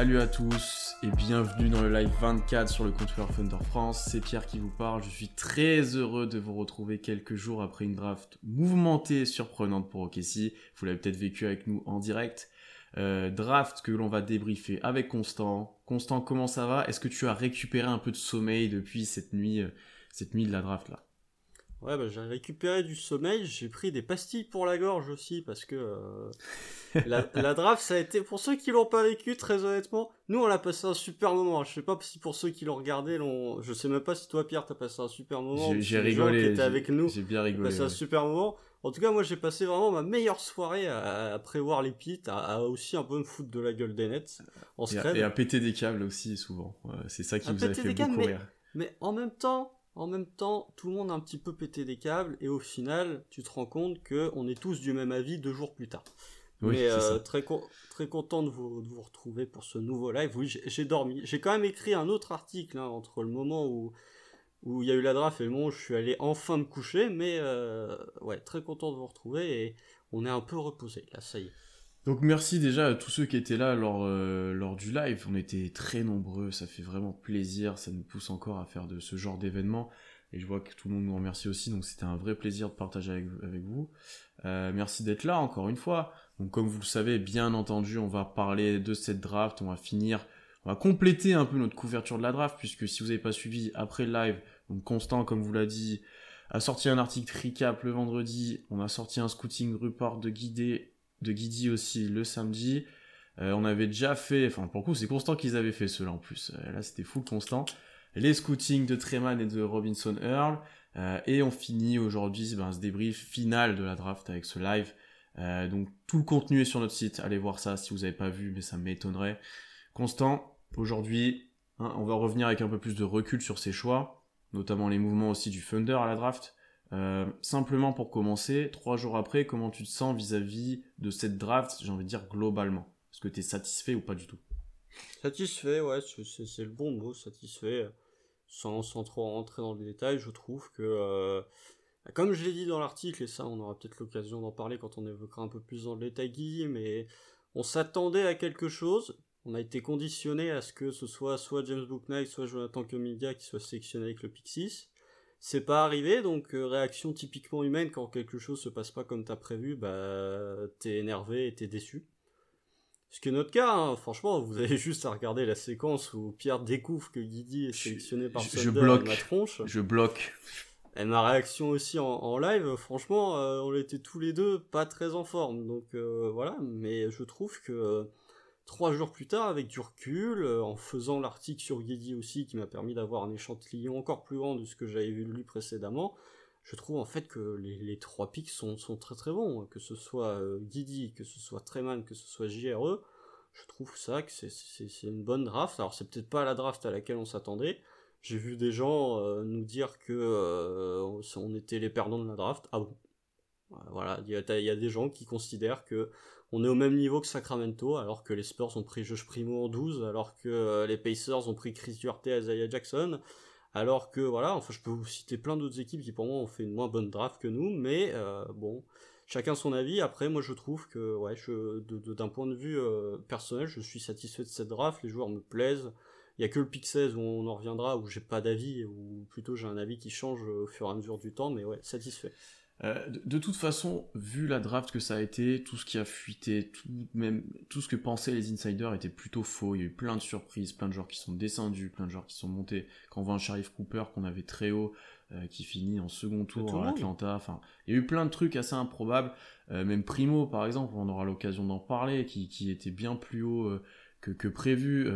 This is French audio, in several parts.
Salut à tous et bienvenue dans le live 24 sur le compte Thunder France. C'est Pierre qui vous parle. Je suis très heureux de vous retrouver quelques jours après une draft mouvementée et surprenante pour OKC. Vous l'avez peut-être vécu avec nous en direct. Euh, draft que l'on va débriefer avec Constant. Constant, comment ça va? Est-ce que tu as récupéré un peu de sommeil depuis cette nuit, euh, cette nuit de la draft là? Ouais, bah, j'ai récupéré du sommeil, j'ai pris des pastilles pour la gorge aussi, parce que euh, la, draft, ça a été, pour ceux qui l'ont pas vécu, très honnêtement, nous on a passé un super moment. Je sais pas si pour ceux qui l'ont regardé, l'ont... je sais même pas si toi Pierre t'as passé un super moment. J'ai rigolé. Qui avec nous. J'ai bien rigolé. Passé un super moment. En tout cas, moi j'ai passé vraiment ma meilleure soirée à, prévoir les pits, à, aussi un peu me foutre de la gueule des nets en et et à péter des câbles aussi souvent. c'est ça qui nous a fait beaucoup rire. Mais en même temps, en même temps, tout le monde a un petit peu pété des câbles et au final, tu te rends compte que on est tous du même avis deux jours plus tard. Mais euh, très très content de vous, retrouver pour ce nouveau live. Oui, j'ai dormi. J'ai quand même écrit un autre article hein, entre le moment où où il y a eu la draft et le moment où je suis allé enfin me coucher. Mais euh, ouais, très content de vous retrouver et on est un peu reposé là. Ça y est. Donc merci déjà à tous ceux qui étaient là lors, euh, lors du live. On était très nombreux, ça fait vraiment plaisir, ça nous pousse encore à faire de ce genre d'événement. Et je vois que tout le monde nous remercie aussi, donc c'était un vrai plaisir de partager avec, vous. Euh, merci d'être là encore une fois. Donc comme vous le savez, bien entendu, on va parler de cette draft, on va finir, on va compléter un peu notre couverture de la draft, puisque si vous n'avez pas suivi après le live, donc Constant, comme vous l'a dit, a sorti un article recap le vendredi, on a sorti un scouting report de guidé de Guidi aussi le samedi. Euh, on avait déjà fait, enfin pour le coup c'est constant qu'ils avaient fait cela en plus. Euh, là c'était full constant. Les scootings de Treman et de Robinson Earl. Euh, et on finit aujourd'hui ben, ce débrief final de la draft avec ce live. donc tout le contenu est sur notre site. Allez voir ça si vous n'avez pas vu, mais ça m'étonnerait. Constant, aujourd'hui, hein, on va revenir avec un peu plus de recul sur ses choix, notamment les mouvements aussi du Thunder à la draft. Euh, simplement pour commencer, trois jours après, comment tu te sens vis-à-vis de cette draft, j'ai envie de dire globalement? Est-ce que tu es satisfait ou pas du tout? Satisfait, ouais, c'est le bon mot, satisfait. Sans, trop rentrer dans les détails, je trouve que, euh, comme je l'ai dit dans l'article, et ça on aura peut-être l'occasion d'en parler quand on évoquera un peu plus dans le détail mais on s'attendait à quelque chose, on a été conditionné à ce que ce soit soit James Booknight, soit Jonathan Comidia qui soit sélectionné avec le Pixis. C'est pas arrivé, donc euh, réaction typiquement humaine quand quelque chose se passe pas comme t'as prévu, bah t'es énervé et t'es déçu. Ce qui est notre cas, hein. franchement, vous avez juste à regarder la séquence où Pierre découvre que Guidi est sélectionné par je, je bloque, ma tronche. Je bloque. Et ma réaction aussi en, live, franchement, euh, on était tous les deux pas très en forme. Donc euh, voilà, mais je trouve que trois jours plus tard, avec du recul, euh, en faisant l'article sur Guidi aussi, qui m'a permis d'avoir un échantillon encore plus grand de ce que j'avais vu lui précédemment, je trouve en fait que les, trois pics sont, très très bons, que ce soit euh, Guidi, que ce soit Treman, que ce soit JRE, je trouve ça que c'est une bonne draft. Alors c'est peut-être pas la draft à laquelle on s'attendait. J'ai vu des gens euh, nous dire que on était les perdants de la draft. Ah bon? Voilà, il y, a des gens qui considèrent que on est au même niveau que Sacramento, alors que les Spurs ont pris Josh Primo en 12, alors que euh, les Pacers ont pris Chris Duarte et Isaiah Jackson, alors que voilà, enfin je peux vous citer plein d'autres équipes qui pour moi ont fait une moins bonne draft que nous, mais euh, bon, chacun son avis. Après, moi je trouve que ouais, d'un point de vue euh, personnel, je suis satisfait de cette draft, les joueurs me plaisent. Il y a que le pick 16 où on en reviendra, où j'ai pas d'avis, ou plutôt j'ai un avis qui change au fur et à mesure du temps, mais ouais, satisfait. Euh, de, toute façon, vu la draft que ça a été, tout ce qui a fuité, tout, même tout ce que pensaient les insiders était plutôt faux. Il y a eu plein de surprises, plein de joueurs qui sont descendus, plein de joueurs qui sont montés. Quand on voit un Sharif Cooper qu'on avait très haut, euh, qui finit en second tour à Atlanta. Enfin, il y a eu plein de trucs assez improbables. Euh, même Primo, par exemple, on aura l'occasion d'en parler, qui, qui, était bien plus haut que, que, prévu.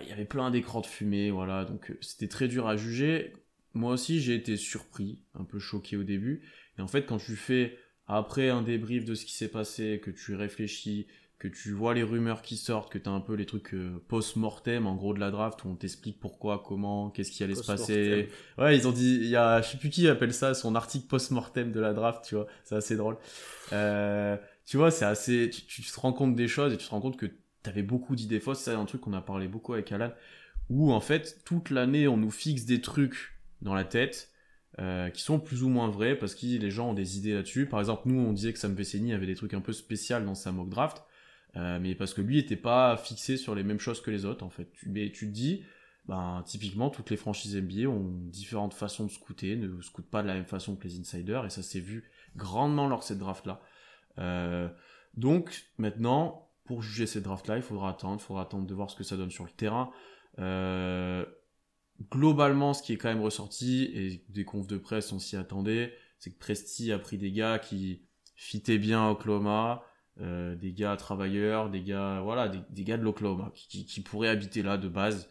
il y avait plein d'écrans de fumée, voilà. Donc c'était très dur à juger. Moi aussi, j'ai été surpris, un peu choqué au début. Et en fait, quand tu fais après un débrief de ce qui s'est passé, que tu réfléchis, que tu vois les rumeurs qui sortent, que tu as un peu les trucs euh, post-mortem en gros de la draft où on t'explique pourquoi, comment, qu'est-ce qui allait se passer. Ouais, ils ont dit, il y a, je sais plus qui appelle ça, son article post-mortem de la draft, tu vois, c'est assez drôle. Euh, tu vois, c'est assez, tu, te rends compte des choses et tu te rends compte que tu avais beaucoup d'idées fausses. C'est un truc qu'on a parlé beaucoup avec Alan, où en fait, toute l'année, on nous fixe des trucs dans la tête euh, qui sont plus ou moins vrais parce que les gens ont des idées là-dessus. Par exemple, nous, on disait que Sam Vecini avait des trucs un peu spéciaux dans sa mock draft. mais parce que lui n'était pas fixé sur les mêmes choses que les autres en fait. Mais tu te dis, ben, typiquement, toutes les franchises NBA ont différentes façons de scouter, ne scoutent pas de la même façon que les insiders, et ça s'est vu grandement lors de cette draft-là. Euh, donc, maintenant, pour juger cette draft-là, il faudra attendre, il faudra attendre de voir ce que ça donne sur le terrain. Euh, globalement, ce qui est quand même ressorti, et des confs de presse, on s'y attendait, c'est que Presti a pris des gars qui fitaient bien à Oklahoma, euh, des gars travailleurs, des gars, voilà, des, gars de l'Oklahoma, qui, qui, pourraient habiter là de base.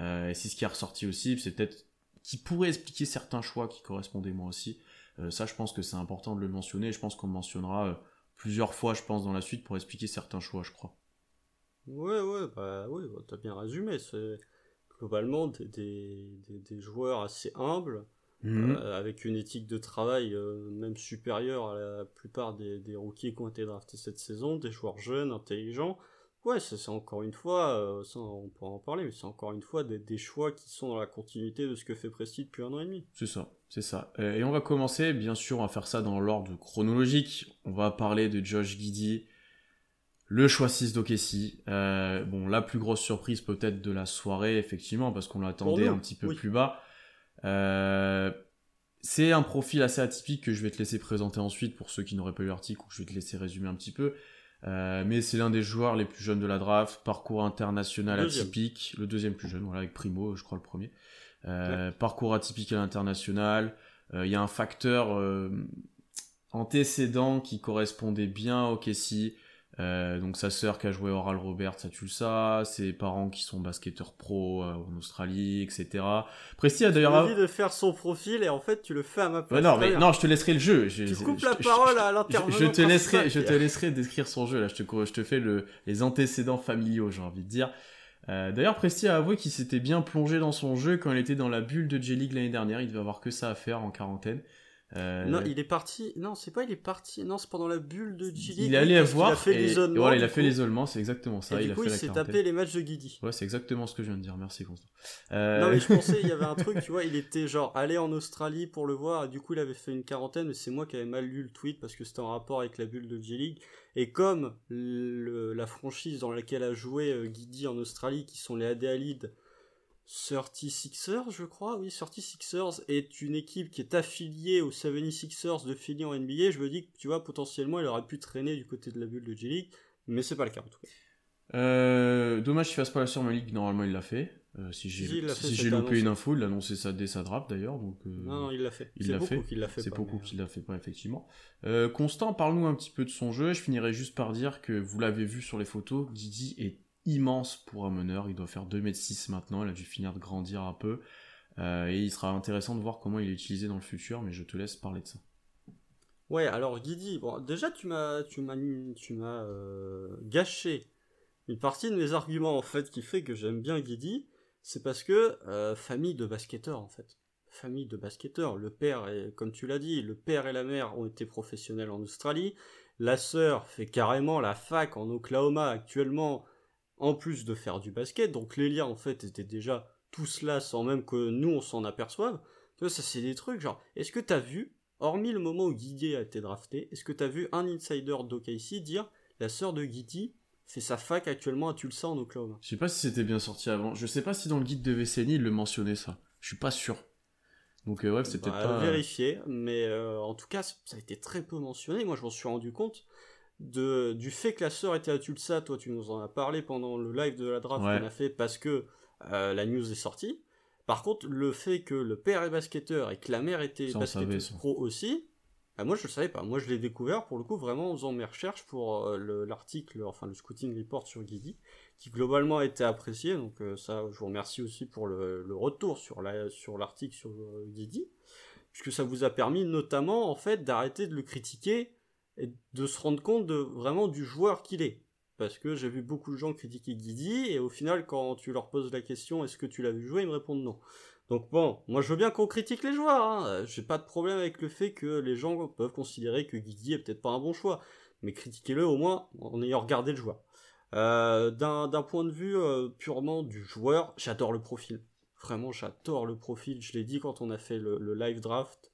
Euh, et c'est ce qui est ressorti aussi, c'est peut-être qui pourrait expliquer certains choix qui correspondaient moi aussi. Euh, ça, je pense que c'est important de le mentionner. Je pense qu'on mentionnera euh, plusieurs fois, je pense, dans la suite pour expliquer certains choix, je crois. Ouais, ouais, bah oui, bah, t'as bien résumé. C'est globalement des, des, joueurs assez humbles, mhm. avec une éthique de travail même supérieure à la plupart des, des rookies qui ont été draftés cette saison, des joueurs jeunes, intelligents, Ouais, c'est encore une fois, euh, ça, on pourra en parler, mais c'est encore une fois des, choix qui sont dans la continuité de ce que fait Presti depuis un an et demi. C'est ça, c'est ça. Euh, et on va commencer, bien sûr, on va faire ça dans l'ordre chronologique. On va parler de Josh Giddy, le choix 6 d'Okessi. Euh, bon, la plus grosse surprise peut-être de la soirée, effectivement, parce qu'on l'attendait un petit peu plus bas. c'est un profil assez atypique que je vais te laisser présenter ensuite pour ceux qui n'auraient pas eu l'article ou que je vais te laisser résumer un petit peu. Euh, mais c'est l'un des joueurs les plus jeunes de la draft, parcours international atypique, le deuxième plus jeune, voilà, avec Primo, je crois le premier. Euh, parcours atypique à l'international. Euh, il y a un facteur antécédent qui correspondait bien au Kessie. Euh, donc sa sœur qui a joué Oral Robert, ça tu le sais, ses parents qui sont basketteurs pro euh, en Australie, etc. Presti a d'ailleurs envie de faire son profil et en fait tu le fais à ma place. non, mais non, je te laisserai le jeu. Je, tu coupes la parole à l'intervenant. Je, te laisserai, je te laisserai décrire son jeu là. Je te, je te fais le, les antécédents familiaux, j'ai envie de dire. Euh, d'ailleurs, Presti a avoué qu'il s'était bien plongé dans son jeu quand il était dans la bulle de J-League l'année dernière. Il devait avoir que ça à faire en quarantaine. Euh, non, il est parti. Non, c'est pas il est parti. Non, c'est pendant la bulle de Giddy. Il est allé voir. Il a fait l'isolement. Voilà, il a fait l'isolement, c'est exactement ça. Et du coup, il s'est tapé les matchs de Guidi. Ouais, c'est exactement ce que je viens de dire. Merci Constant. Euh... Non, mais je pensais il y avait un truc, tu vois, il était genre allé en Australie pour le voir. Et du coup, il avait fait une quarantaine. Mais c'est moi qui avais mal lu le tweet parce que c'était en rapport avec la bulle de G-League. Et comme la franchise dans laquelle a joué euh, Guidi en Australie, qui sont les Adéalides 36ers, je crois, oui, 36ers est une équipe qui est affiliée aux 76ers de Philly en NBA. Je me dis que, tu vois, potentiellement, il aurait pu traîner du côté de la bulle de G-League, mais c'est pas le cas en tout cas. Euh, dommage qu'il fasse pas la Summer League, normalement il l'a fait. Euh, si j'ai si loupé une info, il a annoncé ça dès sa draft d'ailleurs. Donc, euh, non, non, il l'a fait. Il l'a fait. C'est beaucoup qu'il l'a fait pas, effectivement. Constant, parle-nous un petit peu de son jeu. Je finirai juste par dire que vous l'avez vu sur les photos, Didi est immense pour un meneur. Il doit faire 2m6 maintenant. Il a dû finir de grandir un peu. Euh, et il sera intéressant de voir comment il est utilisé dans le futur, mais je te laisse parler de ça. Ouais, alors Guidi, déjà tu m'as, tu m'as, tu m'as euh, gâché une partie de mes arguments en fait qui fait que j'aime bien Guidi, c'est parce que euh, famille de basketteurs en fait, famille de basketteurs. Le père, comme tu l'as dit, le père et la mère ont été professionnels en Australie. La sœur fait carrément la fac en Oklahoma actuellement en plus de faire du basket. Donc les liens en fait étaient déjà tous là sans même que nous on s'en aperçoive. Ça c'est des trucs genre, est-ce que t'as vu, hormis le moment où Guidi a été drafté, est-ce que t'as vu un insider d'OKC dire la sœur de Guidi fait sa fac actuellement à Tulsa en Oklahoma? Je sais pas si c'était bien sorti avant. Je sais pas si dans le guide de Veceni il le mentionnait ça. Je suis pas sûr. Donc euh, ouais, c'est peut-être bah, pas vérifier, mais euh, en tout cas ça a été très peu mentionné. Moi je m'en suis rendu compte de, du fait que la sœur était à Tulsa, toi tu nous en as parlé pendant le live de la draft qu'on a fait parce que euh, la news est sortie. Par contre, le fait que le père est basketteur et que la mère était basketteuse pro aussi, bah, moi je le savais pas. Moi je l'ai découvert pour le coup vraiment en faisant mes recherches pour euh, l'article, enfin le scouting report sur Guidi, qui globalement a été apprécié. Donc euh, ça, je vous remercie aussi pour le, retour sur l'article sur, sur Guidi, puisque ça vous a permis notamment en fait d'arrêter de le critiquer et de se rendre compte de vraiment du joueur qu'il est. Parce que j'ai vu beaucoup de gens critiquer Guidi, et au final, quand tu leur poses la question est-ce que tu l'as vu jouer, ils me répondent non. Donc bon, moi je veux bien qu'on critique les joueurs, hein. j'ai pas de problème avec le fait que les gens peuvent considérer que Guidi est peut-être pas un bon choix, mais critiquez-le au moins en ayant regardé le joueur. Euh, d'un point de vue euh, purement du joueur, j'adore le profil. Vraiment, j'adore le profil. Je l'ai dit quand on a fait le live draft.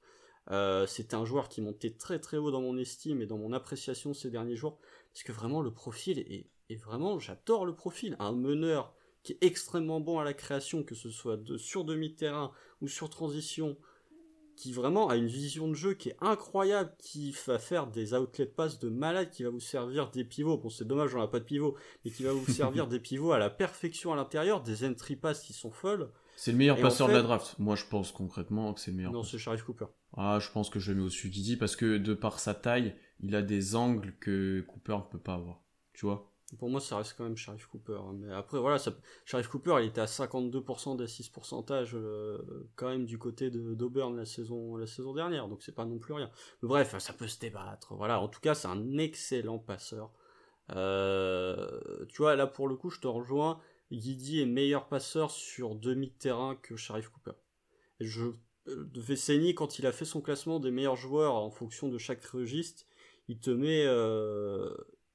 C'était un joueur qui montait très très haut dans mon estime et dans mon appréciation ces derniers jours, parce que vraiment le profil est, vraiment, j'adore le profil. Un meneur qui est extrêmement bon à la création, que ce soit de, sur demi-terrain ou sur transition, qui vraiment a une vision de jeu qui est incroyable, qui va faire des outlet passes de malade, qui va vous servir des pivots. Bon, c'est dommage, on n'a pas de pivot, mais qui va vous servir des pivots à la perfection à l'intérieur, des entry passes qui sont folles. C'est le meilleur passeur de la draft. Moi, je pense concrètement que c'est le meilleur. Non, c'est Sharif Cooper. Ah, je pense que je le mets au-dessus Didi parce que de par sa taille, il a des angles que Cooper ne peut pas avoir. Tu vois? Pour moi, ça reste quand même Sharif Cooper. Hein. Mais après, voilà, ça... Sharif Cooper, il était à 52% d'assist pourcentage euh, quand même du côté d'Auburn la saison, la saison dernière. Donc c'est pas non plus rien. Mais bref, ça peut se débattre. Voilà, en tout cas, c'est un excellent passeur. Euh, tu vois, là pour le coup, je te rejoins. Guidi est meilleur passeur sur demi-terrain que Sharif Cooper. Je, euh, Vesseni, quand il a fait son classement des meilleurs joueurs en fonction de chaque registre, il te met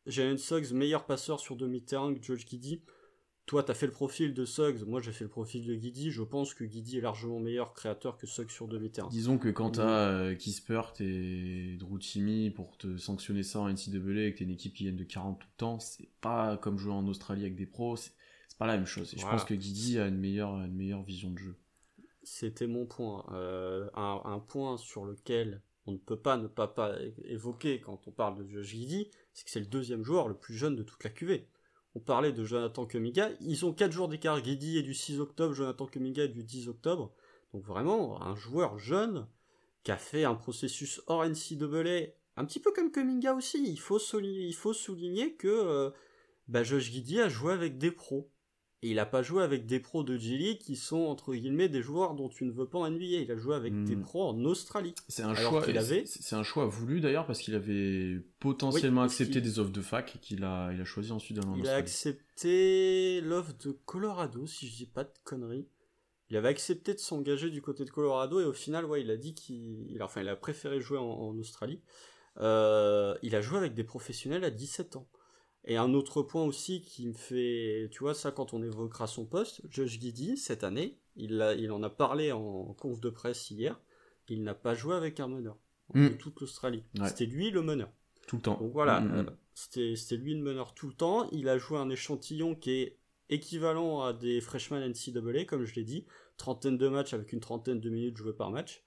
Jalen Suggs, meilleur passeur sur demi-terrain que George Giddy. Toi, t'as fait le profil de Suggs, moi j'ai fait le profil de Giddy. Je pense que Giddy est largement meilleur créateur que Suggs sur demi-terrain. Disons que quand t'as euh, Kispert et Drew Timmy pour te sanctionner ça en NCAA et que t'es une équipe qui gagne de 40 tout le temps, c'est pas comme jouer en Australie avec des pros, c'est pas la même chose. Et je pense que Giddy a une meilleure, une meilleure vision de jeu. C'était mon point. Euh, un, point sur lequel on ne peut pas ne pas, pas évoquer quand on parle de Josh Giddy, c'est que c'est le deuxième joueur le plus jeune de toute la QV. On parlait de Jonathan Kuminga, ils ont 4 jours d'écart, Guidi est du 6 octobre, Jonathan Kuminga est du 10 octobre. Donc vraiment, un joueur jeune qui a fait un processus hors NCAA, un petit peu comme Kuminga aussi. Il faut, souligner, il faut souligner que euh, bah, Josh Guidi a joué avec des pros. Et il n'a pas joué avec des pros de G-League qui sont, entre guillemets, des joueurs dont tu ne veux pas en NBA. Il a joué avec des hmm. pros en Australie. C'est un, choix, avait... c'est un choix voulu d'ailleurs parce qu'il avait potentiellement accepté des offres de fac et qu'il a, il a choisi ensuite d'aller en Australie. Il a accepté l'offre de Colorado, si je dis pas de conneries. Il avait accepté de s'engager du côté de Colorado et au final, ouais, il a dit qu'il, enfin, il a préféré jouer en, Australie. Euh, il a joué avec des professionnels à 17 ans. Et un autre point aussi qui me fait, tu vois, ça quand on évoquera son poste, Josh Giddy, cette année, il, a, il en a parlé en conf de presse hier, il n'a pas joué avec un meneur en hmm. toute l'Australie. C'était lui le meneur. Tout le temps. Donc voilà, hmm, hmm, euh, c'était lui le meneur tout le temps. Il a joué un échantillon qui est équivalent à des freshmen NCAA, comme je l'ai dit, trentaine de matchs avec une trentaine de minutes jouées par match.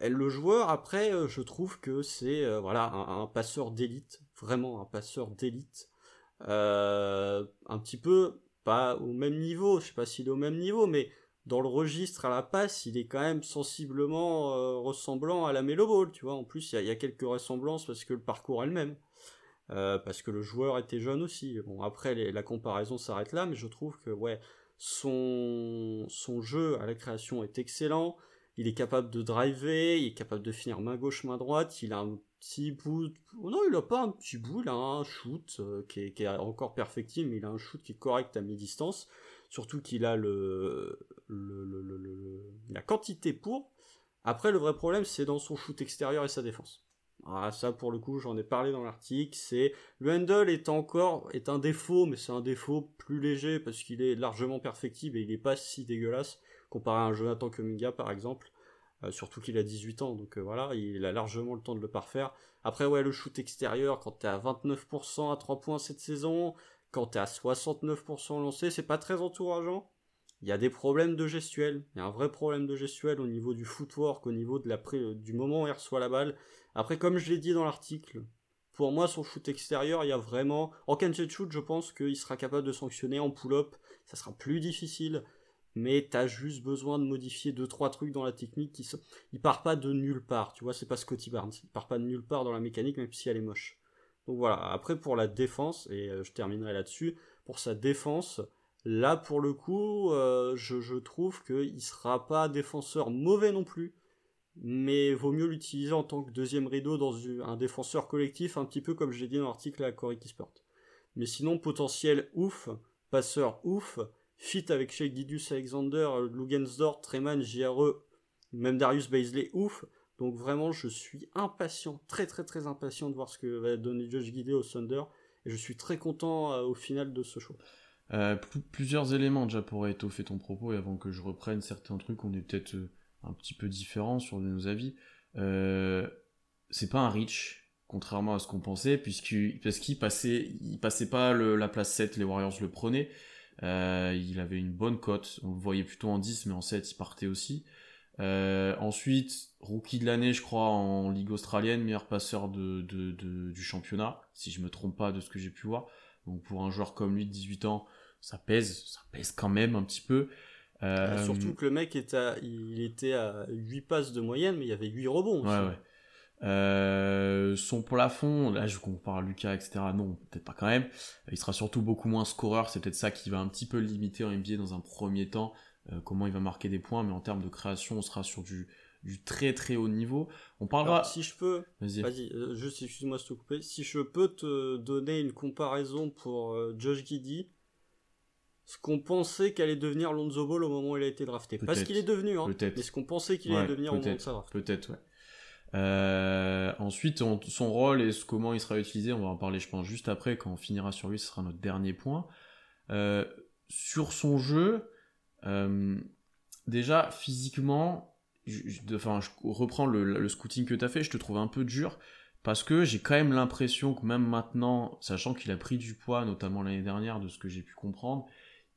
Et le joueur, après, euh, je trouve que c'est euh, voilà un passeur d'élite, vraiment un passeur d'élite. Euh, un petit peu, pas au même niveau, je sais pas s'il est au même niveau, mais dans le registre à la passe, il est quand même sensiblement euh, ressemblant à la Melo Ball, tu vois. En plus, il y, a quelques ressemblances parce que le parcours est le même. Euh, parce que le joueur était jeune aussi. Bon, après, la comparaison s'arrête là, mais je trouve que, ouais, son, son jeu à la création est excellent. Il est capable de driver, il est capable de finir main gauche, main droite. Il a un petit bout. Non, il a pas un petit bout, il a un shoot euh, qui, est, encore perfectible, mais il a un shoot qui est correct à mi-distance. Surtout qu'il a le, la quantité pour. Après, le vrai problème, c'est dans son shoot extérieur et sa défense. Ah, ça, pour le coup, j'en ai parlé dans l'article. C'est le handle est encore est un défaut, mais c'est un défaut plus léger parce qu'il est largement perfectible et il n'est pas si dégueulasse comparé à un Jonathan Kuminga par exemple. Euh, surtout qu'il a 18 ans, donc euh, voilà, il a largement le temps de le parfaire. Après, ouais, le shoot extérieur, quand t'es à 29% à 3 points cette saison, quand t'es à 69% lancé, c'est pas très encourageant. Il y a des problèmes de gestuelle, il y a un vrai problème de gestuelle au niveau du footwork, au niveau de la du moment où il reçoit la balle. Après, comme je l'ai dit dans l'article, pour moi, son shoot extérieur, il y a vraiment... En catch shoot, je pense qu'il sera capable de sanctionner en pull-up, ça sera plus difficile mais t'as juste besoin de modifier deux trois trucs dans la technique qui il part pas de nulle part tu vois c'est pas Scotty Barnes. Il part pas de nulle part dans la mécanique même si elle est moche. Donc voilà après pour la défense et euh, je terminerai là-dessus pour sa défense là pour le coup euh, je, je, trouve qu'il sera pas défenseur mauvais non plus mais vaut mieux l'utiliser en tant que deuxième rideau dans un défenseur collectif un petit peu comme je l'ai dit dans l'article à Corey Kisport mais sinon potentiel ouf passeur ouf fit avec Sheikh Didius Alexander, Lugensdorf, Treman, JRE, même Darius Baisley, ouf. Donc vraiment, je suis impatient, très très très impatient de voir ce que va donner Josh Guidé au Thunder. Et je suis très content euh, au final de ce show. Euh, plusieurs éléments déjà pour étoffer ton propos et avant que je reprenne certains trucs, on est peut-être euh, un petit peu différents sur nos avis. c'est pas un reach, contrairement à ce qu'on pensait, puisqu'il, parce qu'il passait, il passait pas la place 7, les Warriors le prenaient. Il avait une bonne cote, on le voyait plutôt en 10, mais en 7, il partait aussi. ensuite, rookie de l'année, je crois, en Ligue australienne, meilleur passeur de, du championnat, si je me trompe pas de ce que j'ai pu voir. Donc pour un joueur comme lui de 18 ans, ça pèse, ça pèse quand même un petit peu. Euh, surtout que le mec était il était à 8 passes de moyenne, mais il y avait 8 rebonds. Ouais, ouais. Euh, son plafond, là je compare à Lucas, etc. Non, peut-être pas quand même. Il sera surtout beaucoup moins scoreur. C'est peut-être ça qui va un petit peu limiter en NBA dans un premier temps. Euh, comment il va marquer des points, mais en termes de création, on sera sur du, du très très haut niveau. On parlera. si je peux, vas-y, vas juste excuse-moi de te couper. Si je peux te donner une comparaison pour Josh Giddy, ce qu'on pensait qu'allait devenir Lonzo Ball au moment où il a été drafté. Pas ce qu'il est devenu, hein, mais ce qu'on pensait qu'il allait devenir au moment de sa draft. Peut-être, ouais. Euh, ensuite, son rôle et comment il sera utilisé, on va en parler, je pense, juste après, quand on finira sur lui, ce sera notre dernier point. Euh, sur son jeu, euh, déjà, physiquement, enfin, je reprends le, le scouting que tu as fait, je te trouve un peu dur, parce que j'ai quand même l'impression que même maintenant, sachant qu'il a pris du poids, notamment l'année dernière, de ce que j'ai pu comprendre,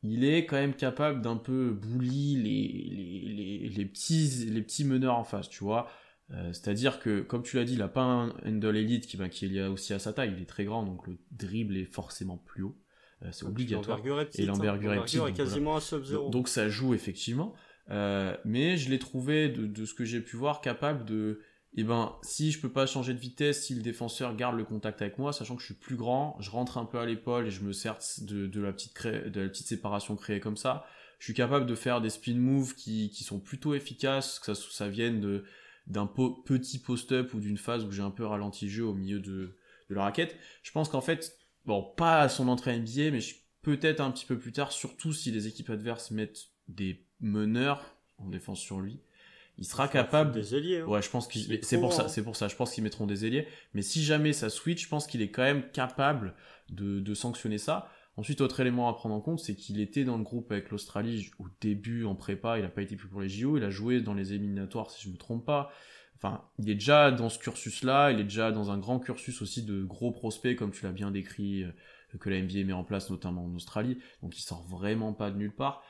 il est quand même capable d'un peu bully les, les, petits, les petits meneurs en face, tu vois. Euh, c'est-à-dire que, comme tu l'as dit, il n'a pas un handle elite qui, bah, qui est lié aussi à sa taille, il est très grand, donc le dribble est forcément plus haut. Euh, c'est obligatoire. et l'envergure est, petite, quasiment à sub donc, donc, ça joue effectivement. Euh, mais je l'ai trouvé, de, de, ce que j'ai pu voir, capable de et eh ben si je peux pas changer de vitesse, si le défenseur garde le contact avec moi, sachant que je suis plus grand, je rentre un peu à l'épaule et je me sers de, la petite de la petite séparation créée comme ça, je suis capable de faire des spin moves qui, qui sont plutôt efficaces, que ça, ça vienne de d'un petit post-up ou d'une phase où j'ai un peu ralenti le jeu au milieu de, de la raquette. Je pense qu'en fait, bon, pas à son entrée NBA, mais peut-être un petit peu plus tard, surtout si les équipes adverses mettent des meneurs en défense sur lui, il sera capable des ailiers. Hein. Ouais, je pense qu'il c'est pour ça, c'est pour ça. Je pense qu'ils mettront des ailiers. Mais si jamais ça switch, je pense qu'il est quand même capable de, de sanctionner ça. Ensuite, autre élément à prendre en compte, c'est qu'il était dans le groupe avec l'Australie au début en prépa. Il n'a pas été pris pour les JO. Il a joué dans les éliminatoires, si je me trompe pas. Enfin, il est déjà dans ce cursus-là. Il est déjà dans un grand cursus aussi de gros prospects, comme tu l'as bien décrit, euh, que la NBA met en place, notamment en Australie. Donc, il sort vraiment pas de nulle part.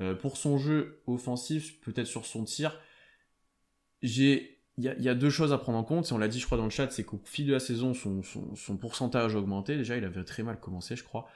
Euh, pour son jeu offensif, peut-être sur son tir, j'ai il y, a deux choses à prendre en compte, et on l'a dit je crois dans le chat, c'est qu'au fil de la saison, son, son, pourcentage a augmenté. Déjà, il avait très mal commencé, je crois.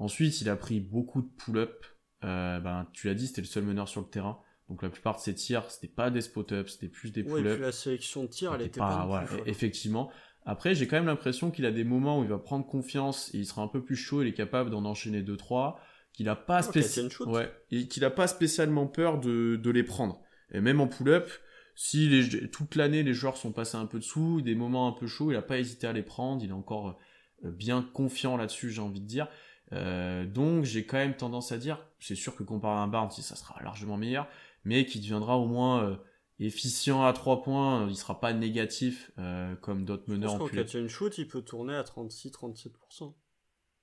Ensuite, il a pris beaucoup de pull-up. Euh, ben, tu l'as dit, c'était le seul meneur sur le terrain. Donc la plupart de ses tirs, c'était pas des spot-up, c'était plus des pull-up. la sélection de tirs, elle était pas, ouais, effectivement. Après, j'ai quand même l'impression qu'il a des moments où il va prendre confiance et il sera un peu plus chaud, il est capable d'en enchaîner 2-3, qu'il a pas oh, ouais, et qu'il a pas spécialement peur de, de les prendre. Et même en pull-up, si les, toute l'année les joueurs sont passés un peu dessous, des moments un peu chauds, il n'a pas hésité à les prendre, il est encore euh, bien confiant là-dessus, j'ai envie de dire. Euh, donc j'ai quand même tendance à dire, c'est sûr que comparé à un Barnes, ça sera largement meilleur, mais qui deviendra au moins euh, efficient à 3 points, il sera pas négatif comme d'autres meneurs en catch and shoot, il peut tourner à 36-37%.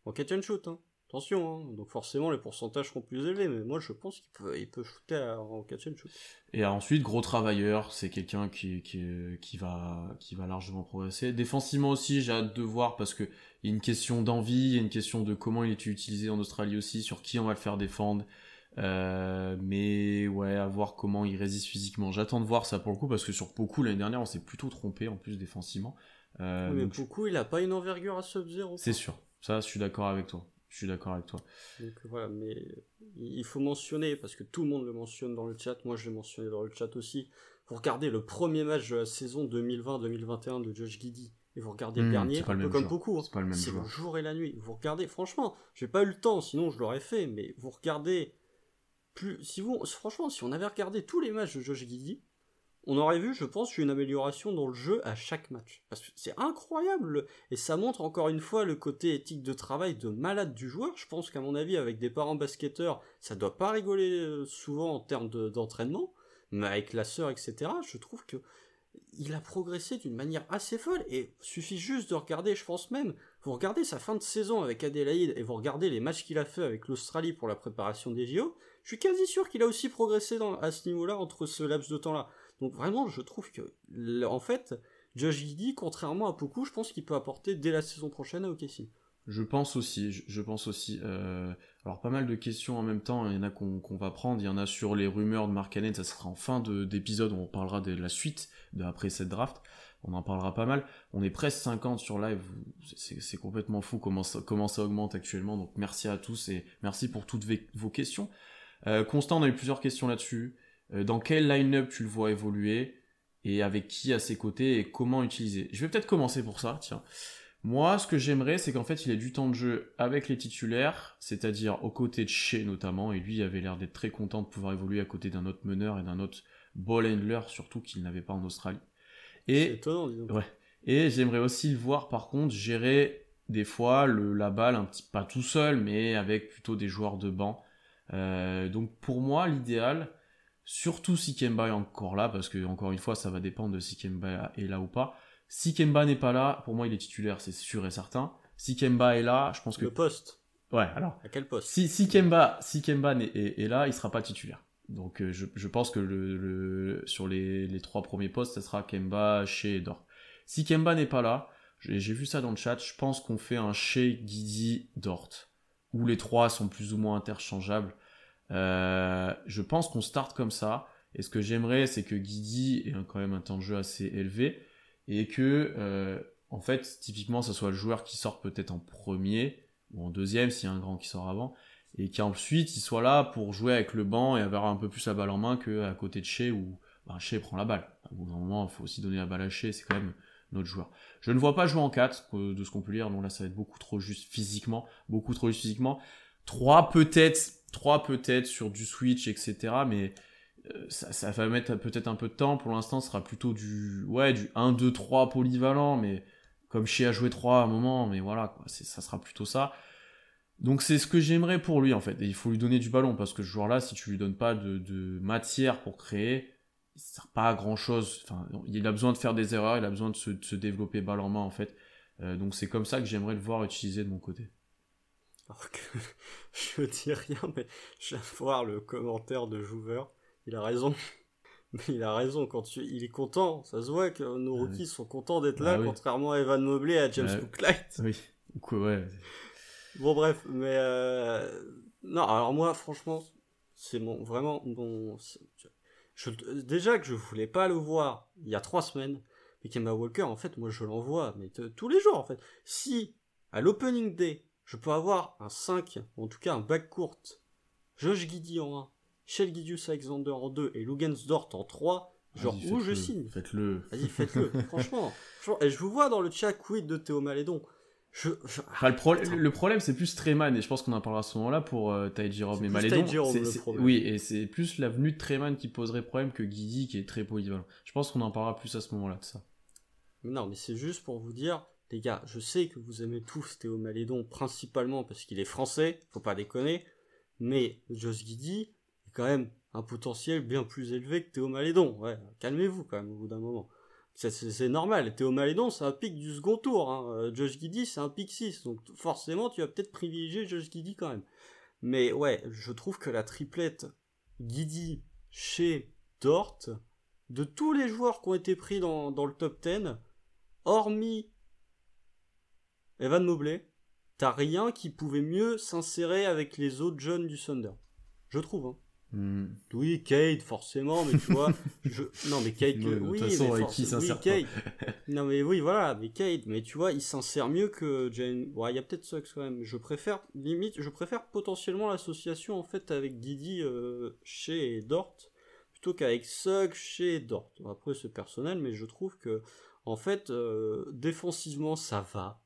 En catch and shoot, hein. Attention, hein. donc forcément les pourcentages seront plus élevés, mais moi je pense qu'il peut, il peut shooter en catch and shoot. Et ensuite, gros travailleur, c'est quelqu'un qui, qui, qui, va, qui va largement progresser. Défensivement aussi, j'ai hâte de voir parce que il y a une question d'envie, il y a une question de comment il est utilisé en Australie aussi, sur qui on va le faire défendre. Euh, mais ouais, à voir comment il résiste physiquement. J'attends de voir ça pour le coup parce que sur beaucoup l'année dernière, on s'est plutôt trompé en plus défensivement. Euh, mais beaucoup, il a pas une envergure à sub-0. C'est sûr, ça, je suis d'accord avec toi. Je suis d'accord avec toi. Donc voilà, mais il faut mentionner, parce que tout le monde le mentionne dans le chat, moi je l'ai mentionné dans le chat aussi, vous regardez le premier match de la saison 2020-2021 de Josh Giddy, et vous regardez le hmm, dernier, un peu comme beaucoup, hein. c'est le, jour et la nuit. Vous regardez, franchement, j'ai pas eu le temps, sinon je l'aurais fait, mais vous regardez plus, si vous, franchement, si on avait regardé tous les matchs de Josh Giddy, on aurait vu, je pense, une amélioration dans le jeu à chaque match. Parce que c'est incroyable, et ça montre encore une fois le côté éthique de travail de malade du joueur. Je pense qu'à mon avis, avec des parents basketteurs, ça doit pas rigoler euh, souvent en termes d'entraînement, mais avec la sœur, etc., je trouve que il a progressé d'une manière assez folle, et suffit juste de regarder, je pense même, vous regardez sa fin de saison avec Adélaïde, et vous regardez les matchs qu'il a fait avec l'Australie pour la préparation des JO, je suis quasi sûr qu'il a aussi progressé à ce niveau-là entre ce laps de temps-là. Donc vraiment, je trouve que, en fait, Josh Giddy, contrairement à beaucoup, je pense qu'il peut apporter dès la saison prochaine à OKC. Je pense aussi, je, pense aussi. Euh, alors pas mal de questions en même temps, il y en a qu'on va prendre, il y en a sur les rumeurs de Mark Allen, ça sera en fin d'épisode on parlera de la suite de après cette draft, on en parlera pas mal. On est presque 50 sur live, c'est complètement fou comment ça, comment ça augmente actuellement, donc merci à tous et merci pour toutes vos questions. Euh, Constant, on a eu plusieurs questions là-dessus. Euh, dans quel line-up tu le vois évoluer et avec qui à ses côtés et comment utiliser Je vais peut-être commencer pour ça, tiens. Moi, ce que j'aimerais, c'est qu'en fait, il ait du temps de jeu avec les titulaires, c'est-à-dire aux côtés de Shea notamment, et lui il avait l'air d'être très content de pouvoir évoluer à côté d'un autre meneur et d'un autre ball handler, surtout qu'il n'avait pas en Australie. Et, étonnant, disons. Ouais. Et j'aimerais aussi le voir, par contre, gérer des fois le, la balle, un petit pas tout seul, mais avec plutôt des joueurs de banc. Euh, donc pour moi, l'idéal, surtout si Kemba est encore là, parce que encore une fois, ça va dépendre de si Kemba est là ou pas si Kemba n'est pas là, pour moi il est titulaire, c'est sûr et certain. Si Kemba est là, je pense que. Le poste. Ouais, alors. À quel poste Si, si Kemba, si Kemba est, là, il sera pas titulaire. Donc euh, je, pense que le, sur les, trois premiers postes, ce sera Kemba, Shea et Dort. Si Kemba n'est pas là, j'ai vu ça dans le chat, je pense qu'on fait un Shea, Guidi, Dort. Où les trois sont plus ou moins interchangeables. Euh, je pense qu'on start comme ça. Et ce que j'aimerais, c'est que Guidi ait quand même un temps de jeu assez élevé et que euh, en fait typiquement ce soit le joueur qui sort peut-être en premier ou en deuxième s'il y a un grand qui sort avant et qu'ensuite il soit là pour jouer avec le banc et avoir un peu plus la balle en main que à côté de Shea où bah, Shea prend la balle. À un moment il faut aussi donner la balle à Shea, c'est quand même notre joueur. Je ne vois pas jouer en 4 de ce qu'on peut lire, donc là ça va être beaucoup trop juste physiquement, beaucoup trop juste physiquement. 3 peut-être, 3 peut-être sur du switch, etc. Mais euh, ça, va mettre peut-être un peu de temps. Pour l'instant, ce sera plutôt du, ouais, du 1, 2, 3 polyvalent, mais comme chez a joué 3 à un moment, mais voilà, quoi, ça sera plutôt ça. Donc c'est ce que j'aimerais pour lui en fait. Il faut lui donner du ballon parce que ce joueur-là, si tu lui donnes pas de, matière pour créer, il sert pas à grand chose. Enfin, il a besoin de faire des erreurs, il a besoin de se, développer balle en main en fait. Euh, donc c'est comme ça que j'aimerais le voir utiliser de mon côté. Alors que je dis rien, mais je viens de voir le commentaire de Jouver il a raison. Mais il a raison, quand tu... il est content, ça se voit que nos ah rookies sont contents d'être là, bah contrairement à Evan Mobley et à James Cooklight. Oui, ouais. Bon bref, mais euh... non, alors moi franchement, c'est mon vraiment bon. Je... Déjà que je voulais pas le voir il y a trois semaines, mais Kemba Walker, en fait, moi je l'envoie, mais tous les jours en fait. Si à l'opening day, je peux avoir un 5, en tout cas un back court, Josh Giddy en 1, Shell Gidius Alexander en 2 et Lugensdort en 3, genre où je signe Faites-le. Vas-y, faites-le. franchement, Et je vous vois dans le chat quid de Théo Malédon. Je, le, problème, c'est plus Treman, et je pense qu'on en parlera à ce moment-là pour euh, Jerome et Malédon. oui, et c'est plus la venue de Treman qui poserait problème que Guidi qui est très polyvalent. Je pense qu'on en parlera plus à ce moment-là de ça. Non, mais c'est juste pour vous dire, les gars, je sais que vous aimez tous Théo Malédon, principalement parce qu'il est français, faut pas déconner, mais Josh Guidi, quand même un potentiel bien plus élevé que Théo Malédon. Ouais, calmez-vous quand même au bout d'un moment. C'est normal. Théo Malédon, c'est un pic du second tour. Hein. Euh, Josh Giddy, c'est un pic 6. Donc forcément, tu vas peut-être privilégier Josh Giddy quand même. Mais ouais, je trouve que la triplette Giddy chez Dort, de tous les joueurs qui ont été pris dans le top 10, hormis Evan Mobley, t'as rien qui pouvait mieux s'insérer avec les autres jeunes du Thunder. Je trouve. Hein. Hmm. Oui, Kate, forcément, mais tu vois, je... non mais Kate, oui, façon, mais qui oui, Kate. non mais oui, voilà, mais Kate, mais tu vois, il s'en sert mieux que Jane. Ouais, il y a peut-être Sucks quand même. Je préfère, limite, je préfère potentiellement l'association en fait avec Didi euh, chez Dort plutôt qu'avec Suggs chez Dort. Après, c'est personnel, mais je trouve que en fait, euh, défensivement, ça va.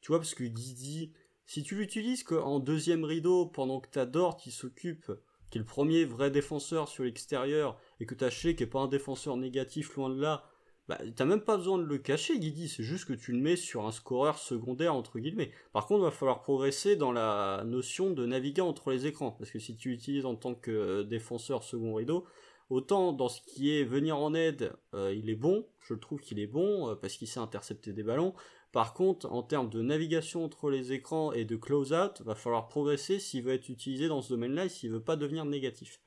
Tu vois, parce que Didi, si tu l'utilises qu'en deuxième rideau pendant que t'as Dort qui s'occupe qui est le premier vrai défenseur sur l'extérieur, et que t'as Shea qui est pas un défenseur négatif loin de là, bah, t'as même pas besoin de le cacher, Guidi, c'est juste que tu le mets sur un scoreur secondaire, entre guillemets. Par contre, il va falloir progresser dans la notion de naviguer entre les écrans, parce que si tu l'utilises en tant que euh, défenseur second rideau, autant dans ce qui est venir en aide, euh, il est bon, je trouve qu'il est bon, euh, parce qu'il sait intercepter des ballons, par contre, en termes de navigation entre les écrans et de close-out, va falloir progresser s'il veut être utilisé dans ce domaine-là et s'il veut pas devenir négatif.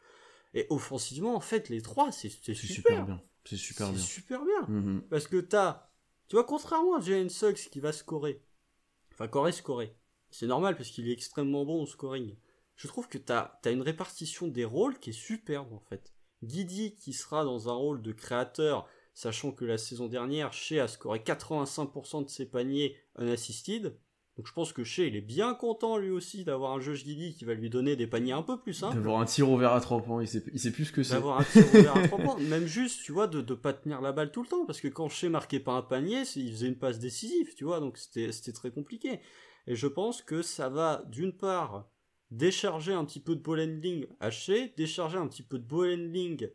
Et offensivement, en fait, les trois, c'est super. super bien. C'est super bien. super bien. Mhm. Parce que t'as, tu vois, contrairement à Jalen Suggs qui va scorer, enfin, Corey scorer, c'est normal parce qu'il est extrêmement bon au scoring. Je trouve que t'as as une répartition des rôles qui est superbe en fait. Guidi qui sera dans un rôle de créateur, sachant que la saison dernière, Shea a scoré 85% de ses paniers unassisted. Donc je pense que Shea, il est bien content lui aussi d'avoir un Josh Guidi qui va lui donner des paniers un peu plus simples. D'avoir un tir ouvert à 3 points, il sait, il sait plus ce que c'est. D'avoir un tir ouvert à 3 points. Même juste, tu vois, de ne pas tenir la balle tout le temps. Parce que quand Shea marquait pas un panier, il faisait une passe décisive, tu vois. Donc c'était très compliqué. Et je pense que ça va, d'une part, décharger un petit peu de ball handling à Shea, décharger un petit peu de ball handling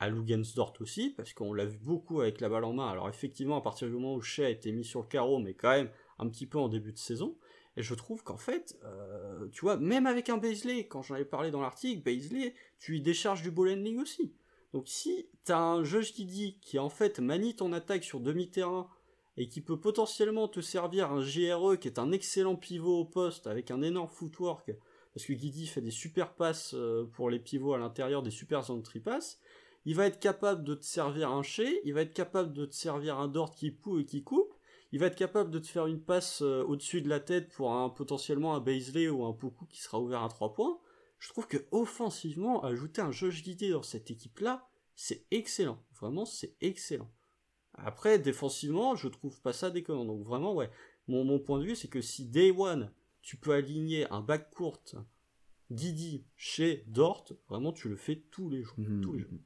à Lugensdort aussi, parce qu'on l'a vu beaucoup avec la balle en main. Alors effectivement, à partir du moment où Shea a été mis sur le carreau, mais quand même un petit peu en début de saison. Et je trouve qu'en fait, euh, tu vois, même avec un Baisley, quand j'en avais parlé dans l'article, Baisley, tu y décharges du ball handling aussi. Donc si t'as un Josh Giddy qui en fait manie ton attaque sur demi-terrain et qui peut potentiellement te servir un GRE qui est un excellent pivot au poste avec un énorme footwork, parce que Giddy fait des super passes euh, pour les pivots à l'intérieur, des super entry passes, il va être capable de te servir un Shea, il va être capable de te servir un Dort qui pousse et qui coupe, il va être capable de te faire une passe euh, au-dessus de la tête pour un potentiellement un Baisley ou un Poku qui sera ouvert à 3 points. Je trouve que offensivement, ajouter un Josh Guidé dans cette équipe-là, c'est excellent. Vraiment, c'est excellent. Après, défensivement, je trouve pas ça déconnant. Donc vraiment, ouais. Mon, mon point de vue, c'est que si Day One, tu peux aligner un back court Didi chez Dort, vraiment, tu le fais tous les jours. Mhm. Tous les jours.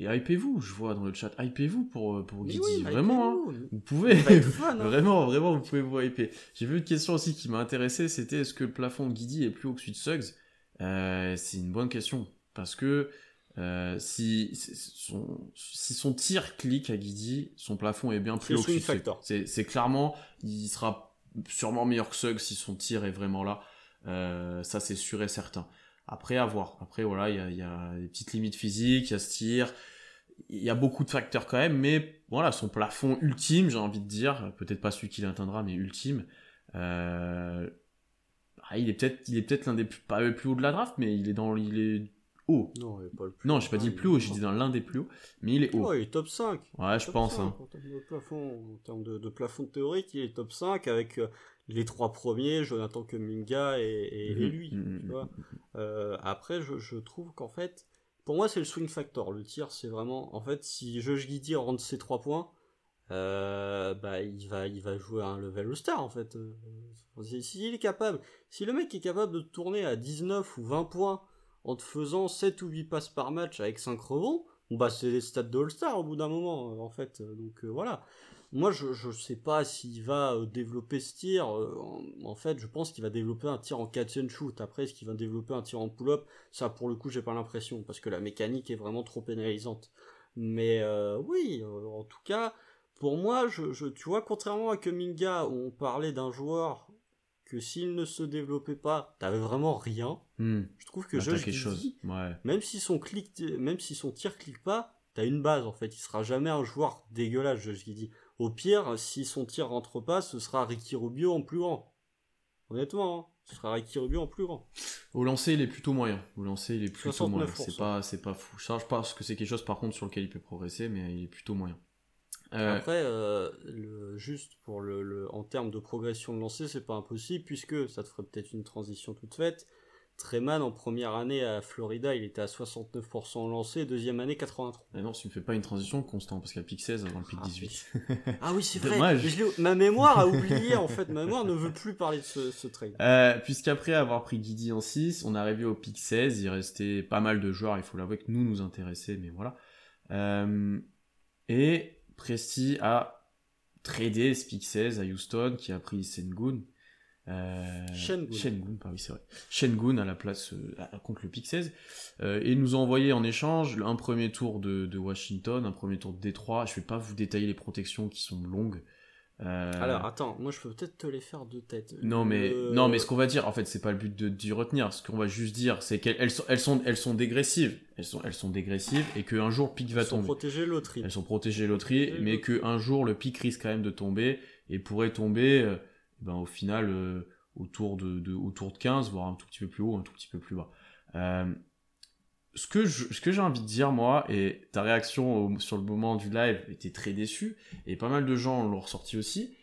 Et hypez-vous, je vois dans le chat, hypez-vous pour, pour Mais Guidi. oui, vraiment, hein. vous pouvez. Fun, hein. Vraiment, vraiment, vous pouvez vous hyper. J'ai vu une question aussi qui m'a intéressé, c'était est-ce que le plafond de Guidi est plus haut que celui de Suggs? Euh, C'est une bonne question. Parce que euh, si, son, si son tir clique à Guidi, son plafond est bien plus haut que celui de. C'est c'est clairement, il sera sûrement meilleur que Suggs si son tir est vraiment là. Euh, ça, c'est sûr et certain. Après, à voir. Après, voilà, il y a, il y a des petites limites physiques, il y a ce tir. Il y a beaucoup de facteurs quand même, mais voilà, son plafond ultime, j'ai envie de dire, peut-être pas celui qu'il atteindra, mais ultime. Euh... ah, il est peut-être, il est peut-être l'un des plus, pas le plus haut de la draft, mais il est dans, il est haut. Non, il est pas le plus Non, j'ai pas dit le plus haut, j'ai dit dans l'un des plus hauts, mais il est haut. Ouais, il est top 5. Ouais, je pense. 5, Hein. En termes de plafond, en termes de, de plafond théorique, il est top 5 avec euh, les trois premiers, Jonathan Kuminga et, et, et Mhm, lui. mhm, tu vois. Euh, après, je, je trouve qu'en fait, pour moi, c'est le swing factor. Le tir, c'est vraiment, en fait, si Josh Giddy rentre ses trois points, euh, bah, il va, il va jouer à un level star, en fait. Euh, si- est capable, si le mec est capable de tourner à 19 ou 20 points en te faisant 7 ou 8 passes par match avec 5 rebonds, bon, bah, c'est des stats de All-Star au bout d'un moment, en fait. Donc, euh, voilà. Moi, je, je sais pas s'il va euh, développer ce tir. euh, en, en fait, je pense qu'il va développer un tir en catch and shoot. Après, est-ce qu'il va développer un tir en pull-up? Ça, pour le coup, j'ai pas l'impression, parce que la mécanique est vraiment trop pénalisante. Mais euh, oui, euh, en tout cas, pour moi, je, je, tu vois, contrairement à Kuminga, où on parlait d'un joueur que s'il ne se développait pas, t'avais vraiment rien. Hmm. Je trouve que Bah, Josh quelque Giddey, chose. Ouais. même si son clic, même si son tir clique pas, t'as une base en fait. Il sera jamais un joueur dégueulasse, Josh Giddey. Au pire, si son tir rentre pas, ce sera Ricky Rubio en plus grand. Honnêtement, hein, ce sera Ricky Rubio en plus grand. Au lancer, il est plutôt moyen. Au lancer, il est plutôt moyen. 69%. C'est pas, c'est pas fou. Ça, je pense que c'est quelque chose, par contre, sur lequel il peut progresser, mais il est plutôt moyen. Euh, Après, euh, le, juste pour le, le- en termes de progression de lancer, c'est pas impossible puisque ça te ferait peut-être une transition toute faite. Treman en première année à Florida, il était à 69% en lancer, deuxième année 83. ah non, tu me fais pas une transition constante, parce qu'il y a le pic 16 avant le pic Ah, 18. Ah oui, c'est vrai. Je ma mémoire a oublié en fait. Ma mémoire ne veut plus parler de ce, ce trade. Euh, Puisqu'après avoir pris Guidi en 6, on est arrivé au pic 16, il restait pas mal de joueurs, il faut l'avouer, que nous nous intéressaient, mais voilà. Euh, et Presti a tradé ce pic 16 à Houston, qui a pris Sengun. Euh, Shengun. Oui, c'est vrai. Shengun à la place euh, contre le pic 16. Euh, et nous a envoyé en échange un premier tour de, de Washington, un premier tour de Détroit. Je vais pas vous détailler les protections qui sont longues. Euh, Alors attends, moi je peux peut-être te les faire de tête. non mais non mais ce qu'on va dire en fait c'est pas le but de d'y retenir ce qu'on va juste dire c'est qu'elles elles sont elles sont elles sont dégressives elles sont elles sont dégressives et qu'un jour le pic va ils sont tomber protégés loterie. elles sont protégées loterie Protégées mais qu'un jour le pic risque quand même de tomber et pourrait tomber euh, ben au final euh, autour de, de autour de 15 voire un tout petit peu plus haut un tout petit peu plus bas Euh, ce que ce que j'ai envie de dire moi et ta réaction sur le moment du live était très déçu et pas mal de gens l'ont ressorti aussi.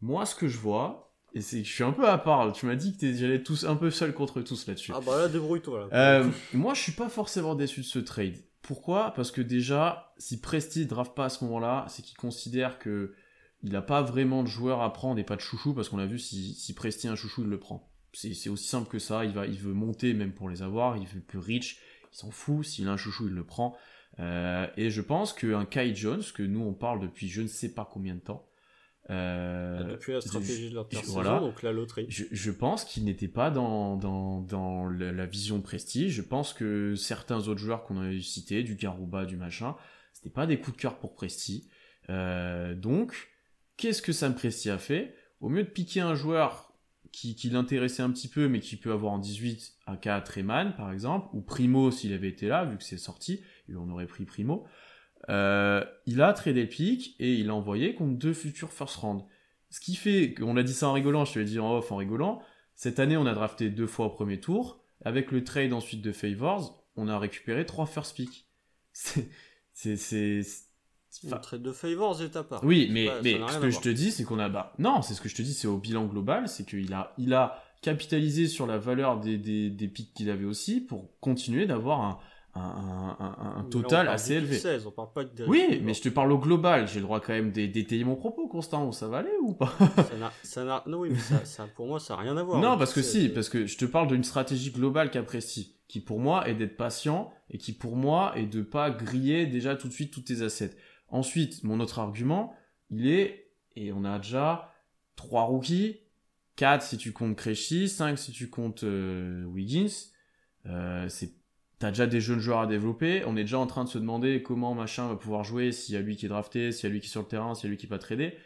Moi, ce que je vois, et c'est que je suis un peu à part. Tu m'as dit que j'allais tous un peu seul contre tous là-dessus. Ah bah là, débrouille-toi. Euh, moi, je suis pas forcément déçu de ce trade. Pourquoi? Parce que déjà, si Presti draft pas à ce moment-là, c'est qu'il considère que il n'a pas vraiment de joueur à prendre et pas de chouchou, parce qu'on a vu si, si Presti a un chouchou, il le prend. C'est aussi simple que ça. Il va, il veut monter même pour les avoir. Il veut plus rich. Il s'en fout. S'il a un chouchou, il le prend. Euh, et je pense qu'un Kai Jones, que nous on parle depuis je ne sais pas combien de temps, euh, depuis la stratégie de l'intersaison, donc la loterie. Je, pense qu'il n'était pas dans, dans, dans la, vision prestige. Je pense que certains autres joueurs qu'on a cités, du Garouba, du machin, c'était pas des coups de cœur pour Presti. Euh, donc, qu'est-ce que Sam Presti a fait? Au mieux de piquer un joueur qui, l'intéressait un petit peu, mais qui peut avoir en 18 un cas Treman, par exemple, ou Primo s'il avait été là, vu que c'est sorti, et on aurait pris Primo. Euh, il a tradé le pick et il a envoyé contre deux futurs first round. Ce qui fait qu'on a dit ça en rigolant, je te l'ai dit en off en rigolant. Cette année, on a drafté deux fois au premier tour. Avec le trade ensuite de Favors, on a récupéré trois first picks. C'est, c'est, le trade de Favors est à part. Oui, mais, mais ce que je te dis, c'est qu'on a, bah, non, c'est ce que je te dis, c'est au bilan global, c'est qu'il a, il a capitalisé sur la valeur des, des, des picks qu'il avait aussi pour continuer d'avoir un, un, total assez élevé. oui, mais je te parle au global. J'ai le droit quand même d'étayer mon propos, Constant. Ça va aller ou pas? Ça Non, oui, mais ça, pour moi, ça n'a rien à voir. Non, parce que si, parce que je te parle d'une stratégie globale qu'apprécie, qui pour moi est d'être patient et qui pour moi est de pas griller déjà tout de suite tous tes assets. Ensuite, mon autre argument, il est, et on a déjà trois rookies, 4 si tu comptes Créchy, 5 si tu comptes euh, Wiggins. Euh, c'est t'as déjà des jeunes joueurs à développer, on est déjà en train de se demander comment machin va pouvoir jouer, s'il y a lui qui est drafté, s'il y a lui qui est sur le terrain, s'il y a lui qui va trader.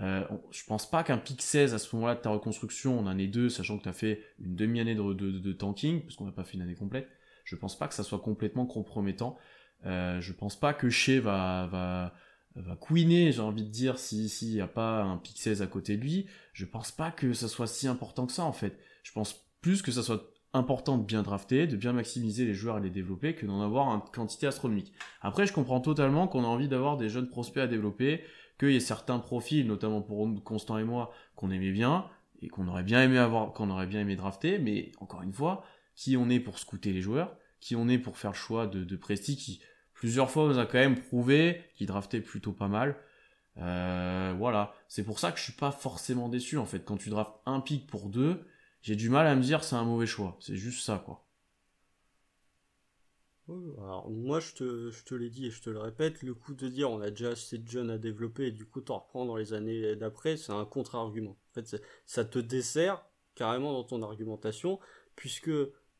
Euh, je pense pas qu'un pick 16 à ce moment-là de ta reconstruction, on en est deux, sachant que tu as fait une demi-année de, de, tanking, parce qu'on n'a pas fait une année complète. Je pense pas que ça soit complètement compromettant. Euh, je pense pas que Shea va, va, va couiner, j'ai envie de dire, s'il si n'y a pas un pick 16 à côté de lui. Je pense pas que ça soit si important que ça, en fait. Je pense plus que ça soit important de bien drafter, de bien maximiser les joueurs et les développer, que d'en avoir une quantité astronomique. Après, je comprends totalement qu'on a envie d'avoir des jeunes prospects à développer, qu'il y ait certains profils, notamment pour Constant et moi, qu'on aimait bien, et qu'on aurait bien aimé avoir, qu'on aurait bien aimé drafter, mais encore une fois, qui on est pour scouter les joueurs, qui on est pour faire le choix de, de qui plusieurs fois nous a quand même prouvé qu'il draftait plutôt pas mal. Euh, voilà, c'est pour ça que je suis pas forcément déçu en fait. Quand tu draftes un pic pour deux, j'ai du mal à me dire c'est un mauvais choix. C'est juste ça, quoi. Alors, moi, je te, je te l'ai dit et je te le répète, le coup de dire on a déjà assez de jeunes à développer et du coup t'en reprends dans les années d'après, c'est un contre-argument. En fait, ça te dessert carrément dans ton argumentation, puisque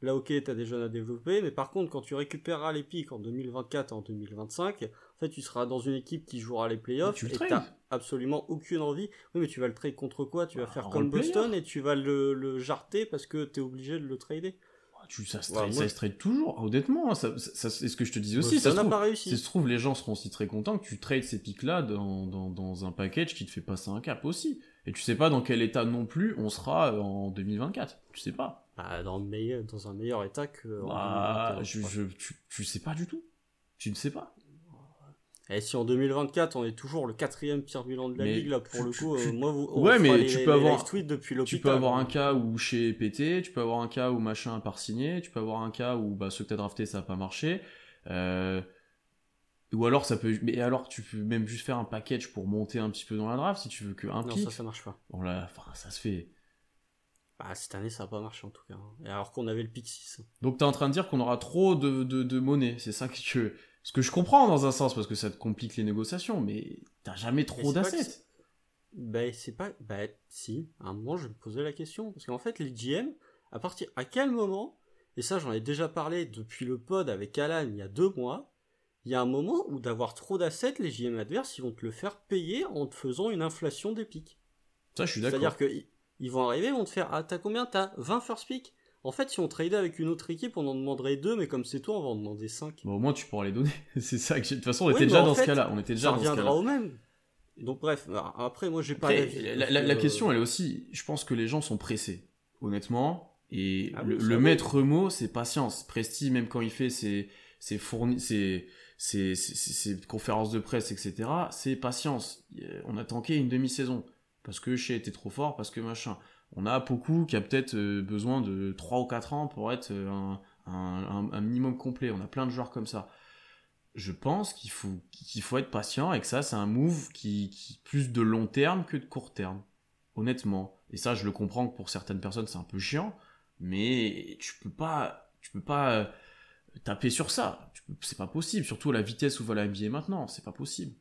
là, ok, t'as des jeunes à développer, mais par contre, quand tu récupéreras les pics en 2024 et en 2025, en fait, tu seras dans une équipe qui jouera les playoffs et t'as absolument aucune envie. Oui, mais tu vas le trade contre quoi? Tu vas bah, faire comme Boston et tu vas le, le jarter parce que t'es obligé de le trader. Tu, ça, se trade, ça se trade toujours, honnêtement. Hein, ça, ça, c'est ce que je te disais aussi. ça n'a pas réussi. Si se trouve, les gens seront aussi très contents que tu trades ces pics-là dans, dans, dans, un package qui te fait passer un cap aussi. Et tu sais pas dans quel état non plus on sera en 2024. Tu sais pas. Bah, dans, le meilleur, dans un meilleur état que. Bah, je, je, tu, tu sais pas du tout. Tu ne sais pas. Et si en 2024 on est toujours le quatrième pire bilan de la ligue là pour le coup, euh, moi vous, ouais mais tu peux avoir depuis tu peux avoir un cas où chez PT, tu peux avoir un cas où machin a pas signé, tu peux avoir un cas où bah ce que t'as drafté ça a pas marché, euh, ou alors ça peut, mais alors tu peux même juste faire un package pour monter un petit peu dans la draft si tu veux que un non, ça ça marche pas. Bon là, enfin ça se fait. Bah, cette année, ça a pas marché en tout cas. Hein. Et alors qu'on avait le pick 6. Donc t'es en train de dire qu'on aura trop de, de, de monnaie. C'est ça que tu, ce que je comprends dans un sens, parce que ça te complique les négociations, mais t'as jamais trop d'assets. Ben, c'est pas. Ben, si, à un moment, je me posais la question. Parce qu'en fait, les GM, à partir. À quel moment, et ça, j'en ai déjà parlé depuis le pod avec Alan il y a deux mois, il y a un moment où d'avoir trop d'assets, les GM adverses, ils vont te le faire payer en te faisant une inflation des pics. Ça, je suis d'accord. C'est-à-dire qu'ils vont arriver, ils vont te faire. Ah, t'as combien? T'as 20 first pick en fait, si on tradait avec une autre équipe, on en demanderait deux, mais comme c'est toi, on va en demander cinq. Bon, au moins, tu pourras les donner. c'est ça que De toute façon, on était déjà dans ce cas-là. On était déjà ça reviendra au même. Donc, bref, après, moi, j'ai pas. la, la, question, elle est aussi. Je pense que les gens sont pressés. Honnêtement, Et Ah le, maître mot, c'est patience. Presti, même quand il fait ses, ses, fourni, ses, ses, ses- ses- ses conférences de presse, etc., c'est patience. Euh, On a tanké une demi-saison. Parce que Shea était trop fort, parce que machin. On a Poku qui a peut-être euh, besoin de 3 ou 4 ans pour être euh, un, minimum complet. On a plein de joueurs comme ça. Je pense qu'il faut, qu'il faut être patient et que ça, c'est un move qui, qui plus de long terme que de court terme. Honnêtement. Et ça, je le comprends que pour certaines personnes, c'est un peu chiant mais tu peux pas tu peux pas euh, taper sur ça c'est pas possible surtout à la vitesse où va la NBA maintenant c'est pas possible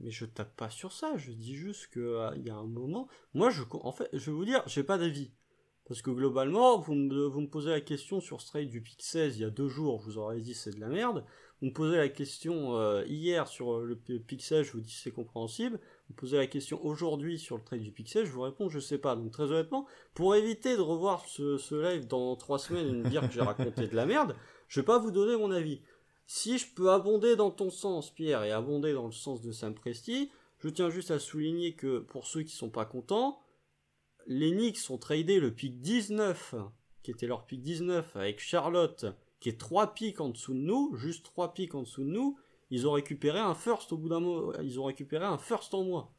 Mais je tape pas sur ça, je dis juste que euh, y a un moment. Moi, je, en fait, je vais vous dire, j'ai pas d'avis. Parce que globalement, vous me, me posez la question sur ce trade du pick 16 il y a deux jours, je vous aurais dit c'est de la merde. Vous me posez la question euh, hier sur euh, le p- pick 16, je vous dis c'est compréhensible. Vous me posez la question aujourd'hui sur le trade du pick 16, je vous réponds je sais pas. Donc très honnêtement, pour éviter de revoir ce, live dans trois semaines et me dire que j'ai raconté de la merde, je vais pas vous donner mon avis. Si je peux abonder dans ton sens, Pierre, et abonder dans le sens de Sam Presti, je tiens juste à souligner que pour ceux qui sont pas contents, les Knicks ont tradé le pick 19, qui était leur pick 19, avec Charlotte, qui est 3 picks en dessous de nous, juste 3 picks en dessous de nous. Ils ont récupéré un first au bout d'un mois, ils ont récupéré un first en moins.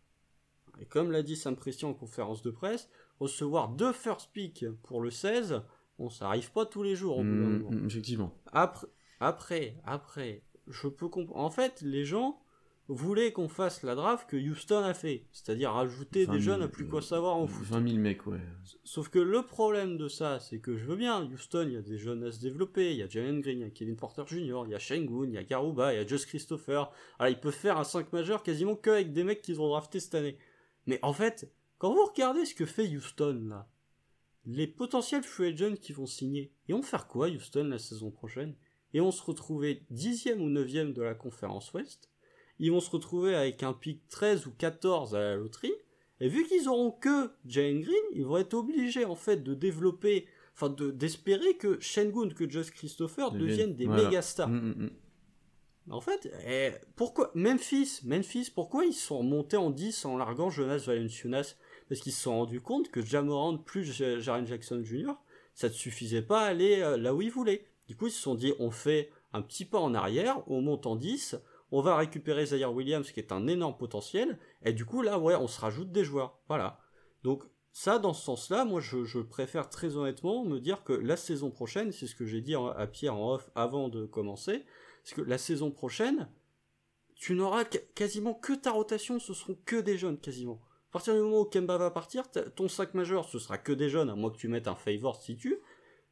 Et comme l'a dit Sam Presti en conférence de presse, recevoir deux first picks pour le 16, bon, ça arrive pas tous les jours au bout d'un Mm, moment. mm, effectivement Après, après, après, je peux comprendre. En fait, les gens voulaient qu'on fasse la draft que Houston a fait, c'est-à-dire rajouter 20 des 000, jeunes à plus quoi savoir en foot. 20 000 mecs ouais Sauf que le problème de ça, c'est que je veux bien, Houston, il y a des jeunes à se développer, il y a Jalen Green, il y a Kevin Porter Jr., il y a Shengun, il y a Garuba, il y a Just Christopher. Alors, ils peuvent faire un 5 majeur quasiment que avec des mecs qu'ils ont draftés cette année. Mais en fait, quand vous regardez ce que fait Houston, là, les potentiels free agents qui vont signer, ils vont faire quoi, Houston, la saison prochaine? Et vont se retrouver 10e ou 9e de la conférence Ouest. Ils vont se retrouver avec un pick 13 ou 14 à la loterie. Et vu qu'ils auront que Jalen Green, ils vont être obligés en fait de développer, enfin de d'espérer que Shengun, que Just Christopher Deviennent- des voilà. méga stars. Mm, mm, mm. En fait, eh, pourquoi Memphis, Memphis, pourquoi ils sont montés en 10 en larguant Jonas Valanciunas? Parce qu'ils se sont rendus compte que Jamorant plus Jaren Jackson Jr. ça ne suffisait pas à aller euh, là où ils voulaient. Du coup, ils se sont dit on fait un petit pas en arrière, on monte en 10, on va récupérer Zaire Williams qui est un énorme potentiel, et du coup là, ouais, on se rajoute des joueurs. Voilà. Donc ça, dans ce sens-là, moi, je, préfère très honnêtement me dire que la saison prochaine, c'est ce que j'ai dit à Pierre en off avant de commencer, c'est que la saison prochaine, tu n'auras qu- quasiment que ta rotation, ce seront que des jeunes, quasiment. À partir du moment où Kemba va partir, ton sac majeur, ce sera que des jeunes, à moins que tu mettes un favor si tu,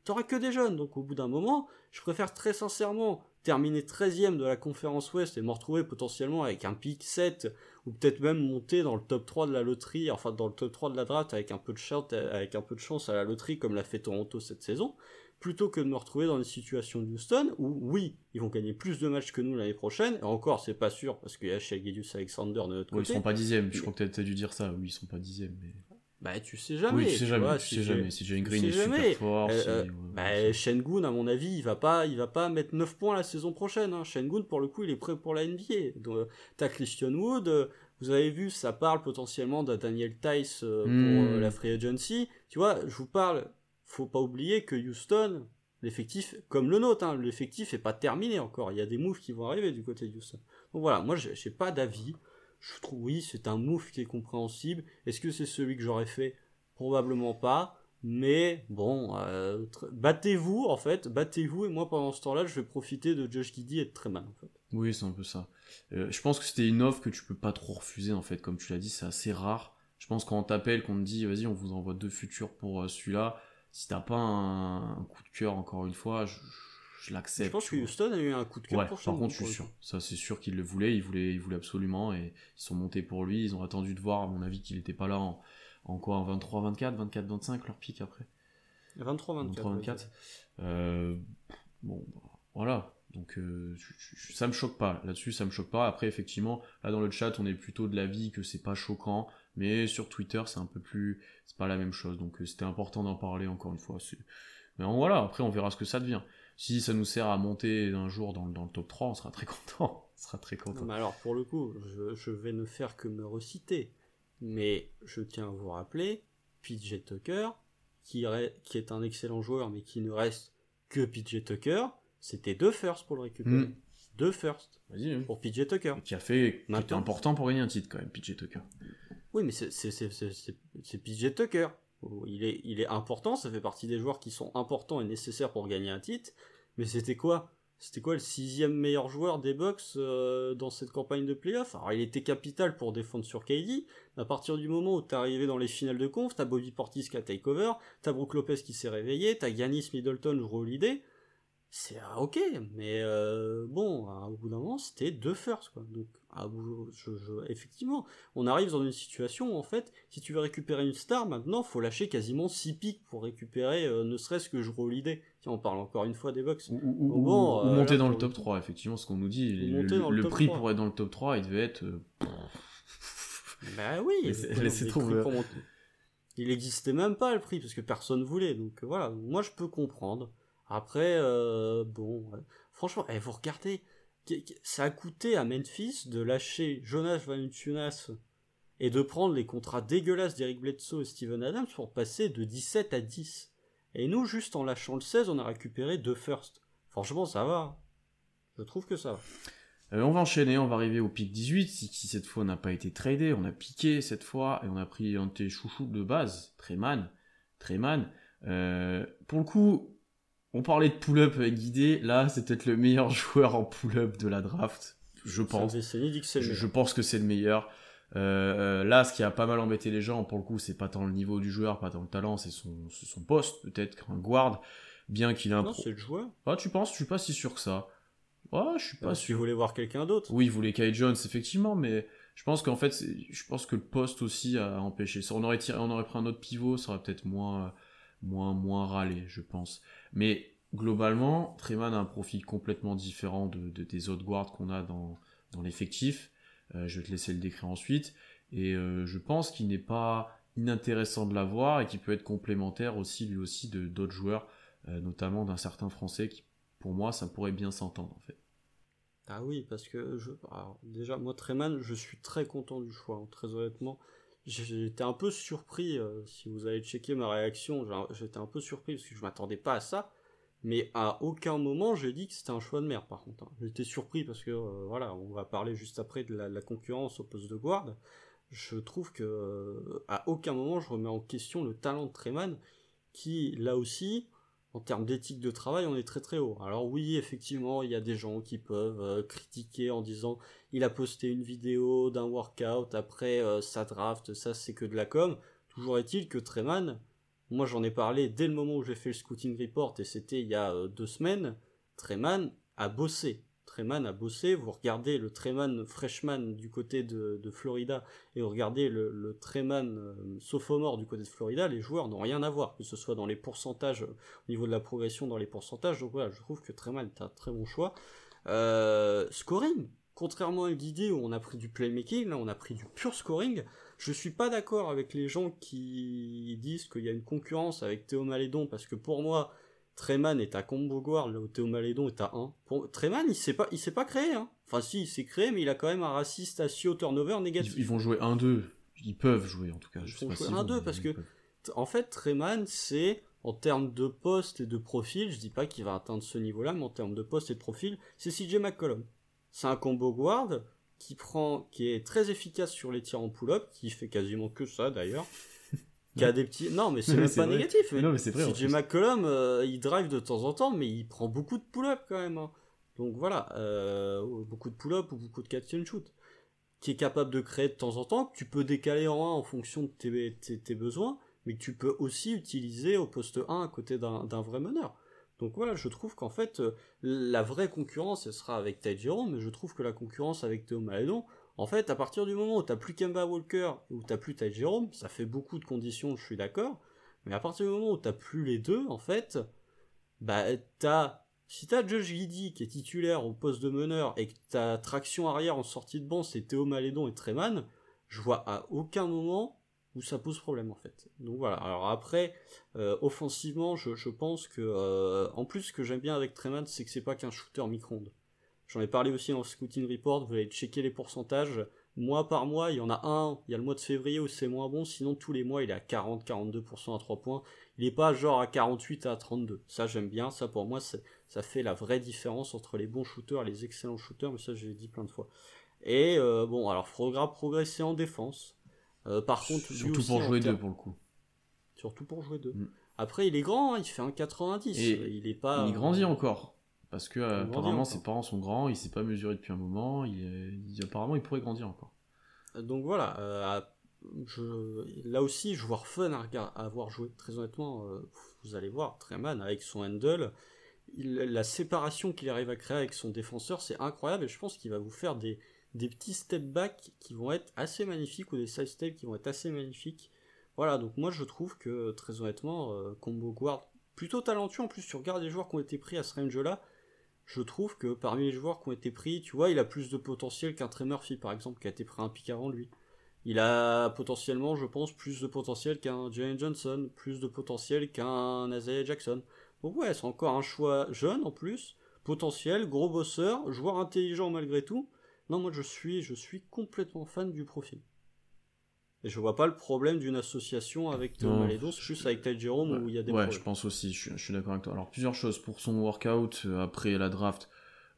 t'auras que des jeunes. Donc au bout d'un moment, je préfère très sincèrement terminer 13ème de la conférence Ouest et me retrouver potentiellement avec un pick 7 ou peut-être même monter dans le top 3 de la loterie, enfin dans le top 3 de la draft avec un peu de chance, avec un peu de chance à la loterie comme l'a fait Toronto cette saison, plutôt que de me retrouver dans une situation de Houston où oui, ils vont gagner plus de matchs que nous l'année prochaine, et encore c'est pas sûr parce qu'il y a Alexander de notre Ouais, ils côté. seront pas dixièmes je crois que t'as as dû dire ça oui ils sont pas dixièmes mais Bah tu sais jamais. oui tu sais jamais vois, tu si sais j'ai- jamais si Jalen tu Green est jamais. super fort Euh, si- euh, bah, Shengun, à mon avis, il va pas, il va pas mettre 9 points la saison prochaine. Hein. Shengun, pour le coup, il est prêt pour la NBA. Donc, euh, t'as Christian Wood. euh, vous avez vu, ça parle potentiellement de Daniel Tice euh, pour Hmm. la free agency. Tu vois, je vous parle. Faut pas oublier que Houston, l'effectif, comme le nôtre, hein, l'effectif est pas terminé encore. Il y a des moves qui vont arriver du côté de Houston. Donc voilà, moi, j'ai pas d'avis. Je trouve, oui, c'est un move qui est compréhensible. Est-ce que c'est celui que j'aurais fait? Probablement pas. Mais bon, euh, battez-vous en fait, battez-vous et moi pendant ce temps-là, je vais profiter de Josh Giddy et de Treman en fait. Oui, c'est un peu ça. Euh, je pense que c'était une offre que tu peux pas trop refuser en fait, comme tu l'as dit, c'est assez rare. Je pense quand on t'appelle, qu'on te dit vas-y, on vous envoie deux futurs pour euh, celui-là, si t'as pas un, un coup de cœur encore une fois, je, je l'accepte. Je pense que. Houston a eu un coup de cœur Ouais, pour par contre, je suis sûr. Ça, c'est sûr qu'ils le voulaient. Ils voulaient, ils voulaient absolument et ils sont montés pour lui. Ils ont attendu de voir, à mon avis, qu'il était pas là en, en quoi, en 23, 24, 24, 25, leur pic après. 23-24. 23-24. Euh, bon, bah, voilà. Donc euh, ça me choque pas. Là-dessus, ça me choque pas. Après, effectivement, là dans le chat, on est plutôt de l'avis que c'est pas choquant, mais sur Twitter, c'est un peu plus, c'est pas la même chose. Donc euh, c'était important d'en parler encore une fois. Mais bon, voilà. Après, on verra ce que ça devient. Si ça nous sert à monter un jour dans, le- dans le top 3, on sera très content. On sera très Non, content. mais alors pour le coup, je, je vais ne faire que me reciter. Mais je tiens à vous rappeler, PJ Tucker, qui, qui est un excellent joueur, mais qui ne reste que PJ Tucker, c'était deux firsts pour le récupérer. Hmm. Deux firsts. Pour PJ Tucker. Qui a fait. Qui était important pour gagner un titre quand même, PJ Tucker. Oui, mais c'est PJ Tucker. Il est, important, ça fait partie des joueurs qui sont importants et nécessaires pour gagner un titre. Mais c'était quoi? C'était quoi le sixième meilleur joueur des Bucks euh, dans cette campagne de playoff? Alors il était capital pour défendre sur KD. À partir du moment où t'es arrivé dans les finales de conf, t'as Bobby Portis qui a take over, t'as Brook Lopez qui s'est réveillé, t'as Giannis Middleton ou Holiday c'est ah, ok, mais euh, bon, au bout d'un moment, c'était deux firsts, quoi. Donc, effectivement, on arrive dans une situation où, en fait, si tu veux récupérer une star, maintenant, faut lâcher quasiment 6 pics pour récupérer, euh, ne serait-ce que je l'idée. Si on parle encore une fois des box. Ou, bon, euh, monter dans le top 3, effectivement, ce qu'on nous dit. Le, prix pour être dans le top 3, il devait être. bah oui, laissez tomber. Il existait même pas le prix, parce que personne voulait. Donc voilà, moi je peux comprendre. Après, euh, bon, franchement, eh, vous regardez, ça a coûté à Memphis de lâcher Jonas Valanciunas et de prendre les contrats dégueulasses d'Eric Bledsoe et Steven Adams pour passer de 17 à 10. Et nous, juste en lâchant le 16, on a récupéré deux firsts. Franchement, ça va. Je trouve que ça va. Euh, on va enchaîner, on va arriver au pic 18, si, cette fois on n'a pas été tradé, on a piqué cette fois, et on a pris un de tes chouchous de base, Treman. Treman. Euh, pour le coup, on parlait de pull-up guidé, là c'est peut-être le meilleur joueur en pull-up de la draft, je pense. Je, pense que c'est le meilleur. Euh, là, ce qui a pas mal embêté les gens, pour le coup, c'est pas tant le niveau du joueur, pas tant le talent, c'est son, son poste, peut-être qu'un guard, bien qu'il a un. Non, c'est le joueur. Ah, tu penses? Je suis pas si sûr que ça. Ah, je suis pas sûr. Tu voulais voir quelqu'un d'autre Oui, il voulait Kai Jones, effectivement, mais je pense qu'en fait, je pense que le poste aussi a empêché. On aurait tiré, on aurait pris un autre pivot, ça aurait peut-être moins moins, moins râlé, je pense. Mais globalement, Treman a un profil complètement différent de, des autres guards qu'on a dans, l'effectif. Euh, je vais te laisser le décrire ensuite. Et euh, je pense qu'il n'est pas inintéressant de l'avoir et qu'il peut être complémentaire aussi, lui aussi, de d'autres joueurs, euh, notamment d'un certain français qui, pour moi, ça pourrait bien s'entendre en fait. Ah oui, parce que je, déjà, moi, Treman, je suis très content du choix, hein, très honnêtement. J'étais un peu surpris, euh, si vous allez checker ma réaction, j'étais un peu surpris parce que je m'attendais pas à ça. Mais à aucun moment j'ai dit que c'était un choix de merde par contre. Hein. J'étais surpris parce que euh, voilà, on va parler juste après de la, concurrence au poste de guard. Je trouve que euh, à aucun moment je remets en question le talent de Treman qui là aussi en termes d'éthique de travail, on est très très haut. Alors oui, effectivement, il y a des gens qui peuvent euh, critiquer en disant il a posté une vidéo d'un workout après euh, sa draft, ça c'est que de la com. Toujours est-il que Treman, moi j'en ai parlé dès le moment où j'ai fait le scouting report et c'était il y a euh, deux semaines, Treman a bossé. Treman a bossé, vous regardez le Treman freshman du côté de, Florida et vous regardez le, le Treman euh, sophomore du côté de Florida, les joueurs n'ont rien à voir, que ce soit dans les pourcentages, au niveau de la progression dans les pourcentages, donc voilà, je trouve que Treman est un très bon choix. Euh, scoring, contrairement à l'idée où on a pris du playmaking, là on a pris du pur scoring, je suis pas d'accord avec les gens qui disent qu'il y a une concurrence avec Théo Malédon, parce que pour moi, Treman est à combo guard, là où Théo Malédon est à 1. Pour... Treman, il s'est pas, il s'est pas créé, hein. Enfin, si, il s'est créé, mais il a quand même un raciste à au turnover négatif. Ils, vont jouer 1-2. Ils peuvent jouer, en tout cas. Ils vont jouer 1-2 parce que, en fait, Treman, c'est, en termes de poste et de profil, je dis pas qu'il va atteindre ce niveau-là, mais en termes de poste et de profil, c'est CJ McCollum. C'est un combo guard qui prend, qui est très efficace sur les tirs en pull-up, qui fait quasiment que ça d'ailleurs, qui a des petits. Non, mais c'est même pas négatif. non, mais c'est vrai. CJ McCollum, euh, il drive de temps en temps, mais il prend beaucoup de pull-up quand même. Hein. Donc voilà, euh, beaucoup de pull-up ou beaucoup de catch and shoot. Qui est capable de créer de temps en temps, que tu peux décaler en 1 en fonction de tes, tes, besoins, mais que tu peux aussi utiliser au poste 1 à côté d'un vrai meneur. Donc voilà, je trouve qu'en fait, euh, la vraie concurrence, elle sera avec Ty Jerome, mais je trouve que la concurrence avec Théo Maledon, en fait, à partir du moment où t'as plus Kemba Walker ou t'as plus Ty Jerome, ça fait beaucoup de conditions, je suis d'accord. Mais à partir du moment où t'as plus les deux, en fait, bah t'as si t'as Josh Giddy qui est titulaire au poste de meneur et que ta traction arrière en sortie de banc c'est Théo Malédon et Treman, je vois à aucun moment où ça pose problème en fait. Donc voilà. Alors après, euh, offensivement, je, pense que euh, en plus ce que j'aime bien avec Treman, c'est que c'est pas qu'un shooter micro-ondes. J'en ai parlé aussi dans le Scouting Report, vous allez checker les pourcentages. mois par mois, il y en a un, il y a le mois de février où c'est moins bon, sinon tous les mois il est à 40-42% à 3 points. Il n'est pas genre à 48 à 32. Ça j'aime bien, ça pour moi ça fait la vraie différence entre les bons shooters et les excellents shooters, mais ça j'ai dit plein de fois. Et euh, bon, alors faudra progresser en défense. Euh, par contre, surtout pour jouer deux pour le coup. Surtout pour jouer deux. Mm. Après, il est grand, hein, il fait un 90. Et il est pas. Il grandit encore. Parce que apparemment ses parents sont grands, il s'est pas mesuré depuis un moment, il, apparemment il pourrait grandir encore. Donc voilà, euh, je, là aussi joueur fun à, à avoir joué, très honnêtement, euh, vous allez voir, Treman avec son handle, la séparation qu'il arrive à créer avec son défenseur, c'est incroyable et je pense qu'il va vous faire des, des petits step back qui vont être assez magnifiques ou des side step qui vont être assez magnifiques. Voilà, donc moi je trouve que très honnêtement, euh, Combo Guard, plutôt talentueux en plus, tu regardes les joueurs qui ont été pris à ce range-là, je trouve que parmi les joueurs qui ont été pris, tu vois, il a plus de potentiel qu'un Trey Murphy, par exemple, qui a été pris un pic avant lui. Il a potentiellement, je pense, plus de potentiel qu'un Jalen Johnson, plus de potentiel qu'un Isaiah Jackson. Donc ouais, c'est encore un choix jeune en plus, potentiel, gros bosseur, joueur intelligent malgré tout. Non, moi je suis, je suis complètement fan du profil. Et je vois pas le problème d'une association avec Théo Malédon, c'est juste avec Ty Jerome où il y a des ouais, je pense aussi, je, suis d'accord avec toi. Alors, plusieurs choses. Pour son workout euh, après la draft,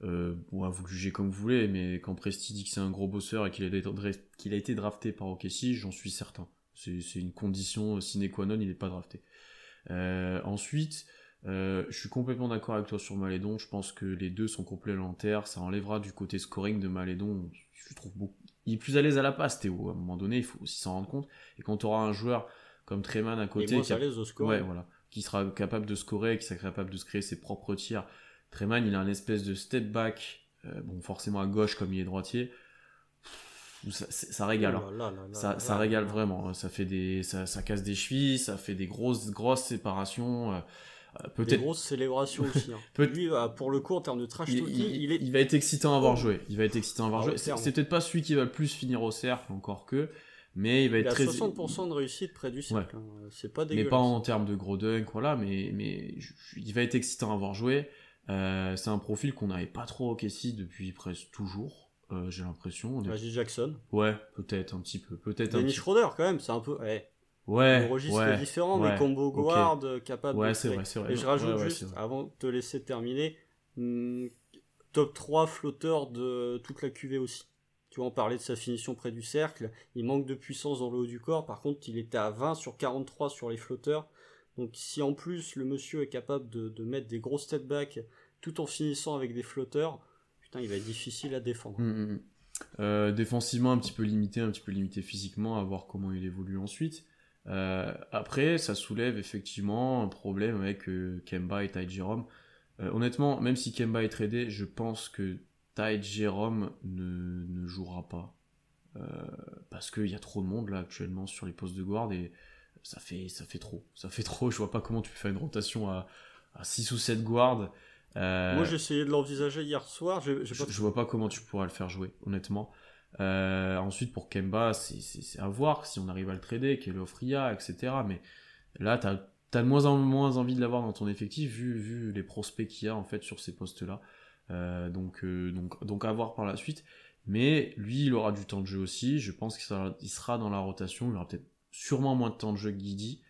euh, bon, vous le jugez comme vous voulez, mais quand Presti dit que c'est un gros bosseur et qu'il a, été drafté par OKC, j'en suis certain. C'est, une condition sine qua non, il n'est pas drafté. Euh, ensuite, euh, je suis complètement d'accord avec toi sur Malédon. Je pense que les deux sont complémentaires. Ça enlèvera du côté scoring de Malédon. Je trouve beaucoup, il est plus à l'aise à la passe, Théo. À un moment donné, il faut aussi s'en rendre compte. Et quand tu auras un joueur comme Treman à côté, qui, ouais, voilà, qui sera capable de scorer, qui sera capable de se créer ses propres tirs. Treman, il a un espèce de step back, euh, bon, forcément à gauche comme il est droitier. Ça, régale. ça, régale vraiment. Ça fait des, ça, ça, casse des chevilles, ça fait des grosses, grosses séparations. Euh, euh, peut-être. Des grosses célébrations aussi. Hein. Lui, euh, pour le coup, en termes de trash il, talking, il, est... il, va être excitant à avoir joué. Il va être excitant à avoir ah joué. C'est peut-être pas celui qui va le plus finir au cercle, encore que. Mais il va être très. 60% de réussite près du cercle. Hein. C'est pas dégueulasse. Mais pas en termes de gros dunk, voilà. Mais, mais il va être excitant à avoir joué. Euh, c'est un profil qu'on n'avait pas trop au Kessie depuis presque toujours. J'ai l'impression. Est... Jackson. Ouais, peut-être un petit peu. Peut-être un petit... Schroeder quand même, c'est un peu. Ouais. Ouais. registre différent, mais combo guard euh, capable ouais, c'est vrai, c'est vrai. Et je rajoute juste, avant de te laisser terminer, hmm, top 3 flotteur de toute la QV aussi. Tu vois, on parlait de sa finition près du cercle. Il manque de puissance dans le haut du corps. Par contre, il était à 20 sur 43 sur les flotteurs. Donc, si en plus le monsieur est capable de, mettre des gros step back tout en finissant avec des flotteurs, putain, il va être difficile à défendre. Hum, hum. Euh, défensivement, un petit peu limité, un petit peu limité physiquement, à voir comment il évolue ensuite. Euh, après, ça soulève effectivement un problème avec euh, Kemba et Ty Jerome. Euh, honnêtement, même si Kemba est tradé, je pense que Ty Jerome ne, ne jouera pas. parce qu'il y a trop de monde là actuellement sur les postes de guard et ça fait, ça fait trop. Ça fait trop. Je vois pas comment tu peux faire une rotation à, à 6 ou 7 guards. Moi j'ai essayé de l'envisager hier soir. je, je vois pas comment tu pourras le faire jouer, honnêtement. Euh, ensuite, pour Kemba, c'est à voir si on arrive à le trader, quelle offre il y a, etc. Mais là, tu as, de moins en moins envie de l'avoir dans ton effectif, vu, vu les prospects qu'il y a en fait sur ces postes-là. Euh, donc, euh, donc, donc à voir par la suite. Mais lui, il aura du temps de jeu aussi. Je pense qu'il sera, dans la rotation. Il aura peut-être sûrement moins de temps de jeu que Guidi.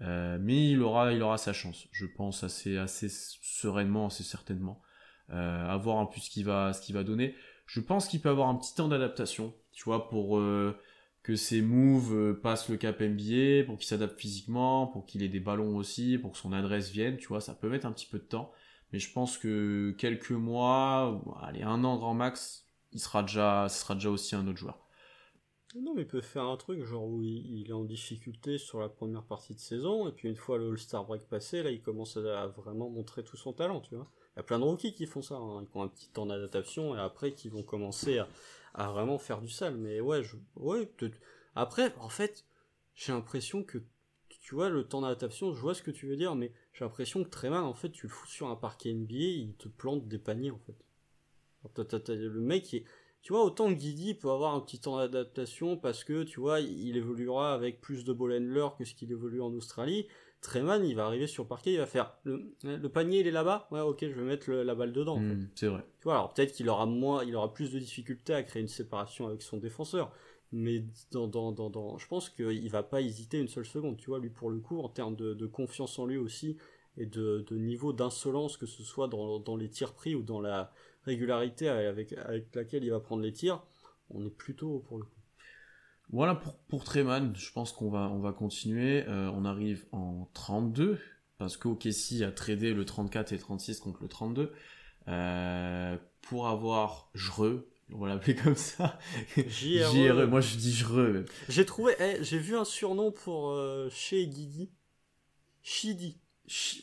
mais il aura, il aura sa chance, je pense, assez, assez sereinement, assez certainement. à voir un peu ce qu'il va, ce qu'il va donner. Je pense qu'il peut avoir un petit temps d'adaptation, tu vois, pour euh, que ses moves euh, passent le cap NBA, pour qu'il s'adapte physiquement, pour qu'il ait des ballons aussi, pour que son adresse vienne, tu vois, ça peut mettre un petit peu de temps. Mais je pense que quelques mois, allez, un an grand max, il sera déjà, ce sera déjà aussi un autre joueur. Non, mais il peut faire un truc, genre où il, est en difficulté sur la première partie de saison, et puis une fois le All-Star Break passé, là, il commence à vraiment montrer tout son talent, tu vois. Y a plein de rookies qui font ça, hein. ils ont un petit temps d'adaptation et après qui vont commencer à, vraiment faire du sale. Mais ouais, après, en fait, j'ai l'impression que, tu vois, le temps d'adaptation, je vois ce que tu veux dire, mais j'ai l'impression que très mal, en fait, tu le fous sur un parquet NBA, il te plante des paniers, en fait. le mec, est, tu vois, autant Guidi peut avoir un petit temps d'adaptation parce que, tu vois, il évoluera avec plus de ball handler que ce qu'il évolue en Australie. Treman, il va arriver sur le parquet, il va faire le, le panier, il est là-bas? Ouais, ok, je vais mettre la balle dedans. Hmm, c'est vrai. Tu vois, alors peut-être qu'il aura moins, il aura plus de difficultés à créer une séparation avec son défenseur. Mais dans, dans, dans, dans je pense qu'il va pas hésiter une seule seconde. Tu vois, lui pour le coup, en termes de, de confiance en lui aussi et de, de niveau d'insolence, que ce soit dans, dans les tirs pris ou dans la régularité avec, avec laquelle il va prendre les tirs, on est plutôt pour le coup. Voilà pour, pour Treman, je pense qu'on va, on va continuer. Euh, on arrive en 32, parce qu'OKC a tradé le 34 et 36 contre le 32, euh, pour avoir Jreux, on va l'appeler comme ça. JRE. Moi je dis Jreux. J'ai trouvé, eh, j'ai vu un surnom pour euh, chez Guidi. Shidi.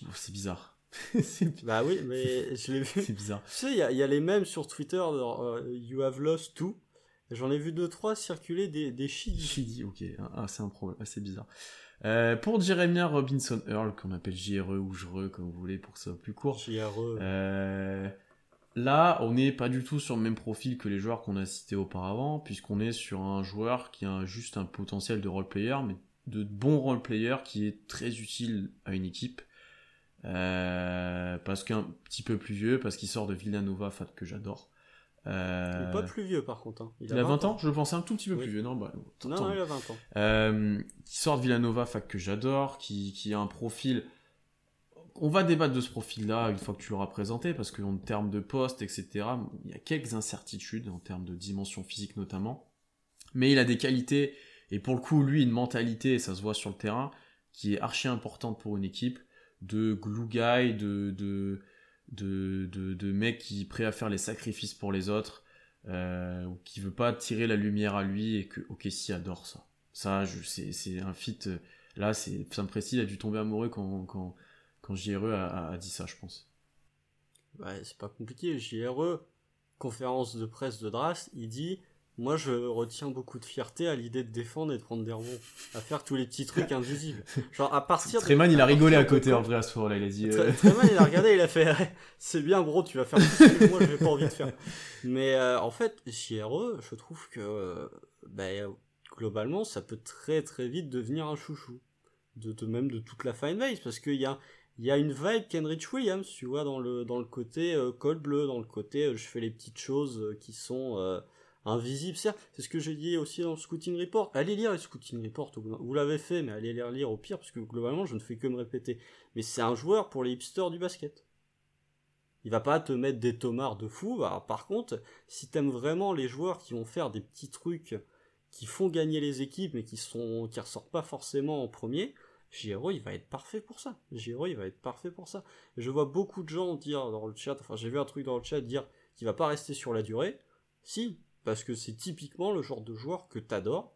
Oh, c'est bizarre. bah oui, mais je l'ai vu. C'est bizarre. Tu sais, il y, y, a les mêmes sur Twitter, You have lost too. J'en ai vu deux trois circuler des, des Shidi. ok. Ah, ah, c'est un problème, assez bizarre. Euh, pour Jeremy Robinson Earl, qu'on appelle JRE ou JRE, comme vous voulez, pour que ça soit plus court. JRE. Euh, là, on n'est pas du tout sur le même profil que les joueurs qu'on a cités auparavant, puisqu'on est sur un joueur qui a juste un potentiel de role player, mais de bon role player qui est très utile à une équipe. Euh, parce qu'un petit peu plus vieux, parce qu'il sort de Villanova, que j'adore. Euh... Il pas plus vieux par contre. Hein. Il, a 20, ans. Je le pensais un tout petit peu plus vieux. Non, bah, non, non, il a 20 ans. Euh, qui sort de Villanova, fac que j'adore, qui, qui a un profil. On va débattre de ce profil-là une fois que tu l'auras présenté, parce qu'en termes de poste, etc., il y a quelques incertitudes, en termes de dimension physique notamment. Mais il a des qualités, et pour le coup, lui, une mentalité, et ça se voit sur le terrain, qui est archi importante pour une équipe, de glue guy, de, de, de, de, de mec qui est prêt à faire les sacrifices pour les autres, euh, ou qui veut pas tirer la lumière à lui et que OKC adore ça. Ça, c'est un fit. Euh, là, c'est Sam Presti a dû tomber amoureux quand, quand, quand JRE a, a, dit ça, je pense. Ouais, c'est pas compliqué. JRE, conférence de presse de Drast, il dit moi, je retiens beaucoup de fierté à l'idée de défendre et de prendre des rebonds, à faire tous les petits trucs invisibles. Genre, à partir Treman, il a rigolé à côté, en vrai, à ce moment-là, il a dit... Euh... Il a regardé, il a fait, c'est bien, gros, tu vas faire tout ce que moi, j'ai pas envie de faire. Mais, euh, en fait, JRE, je trouve que, euh, ben, globalement, ça peut très, très vite devenir un chouchou. De, de même de toute la fine base, parce qu'il y a, y a une vibe Kenrich Williams, tu vois, dans le, dans le côté euh, col bleu, dans le côté, je fais les petites choses qui sont invisible, c'est ce que j'ai dit aussi dans le Scouting Report. Allez lire le Scouting Report, vous l'avez fait, mais allez les relire au pire, parce que globalement, je ne fais que me répéter. Mais c'est un joueur pour les hipsters du basket. Il va pas te mettre des tomards de fou. Bah, par contre, si t'aimes vraiment les joueurs qui vont faire des petits trucs qui font gagner les équipes, mais qui sont qui ressortent pas forcément en premier, Giro, il va être parfait pour ça. Giro, il va être parfait pour ça. je vois beaucoup de gens dire dans le chat, enfin j'ai vu un truc dans le chat dire qu'il va pas rester sur la durée. Si, parce que c'est typiquement le genre de joueur que t'adores.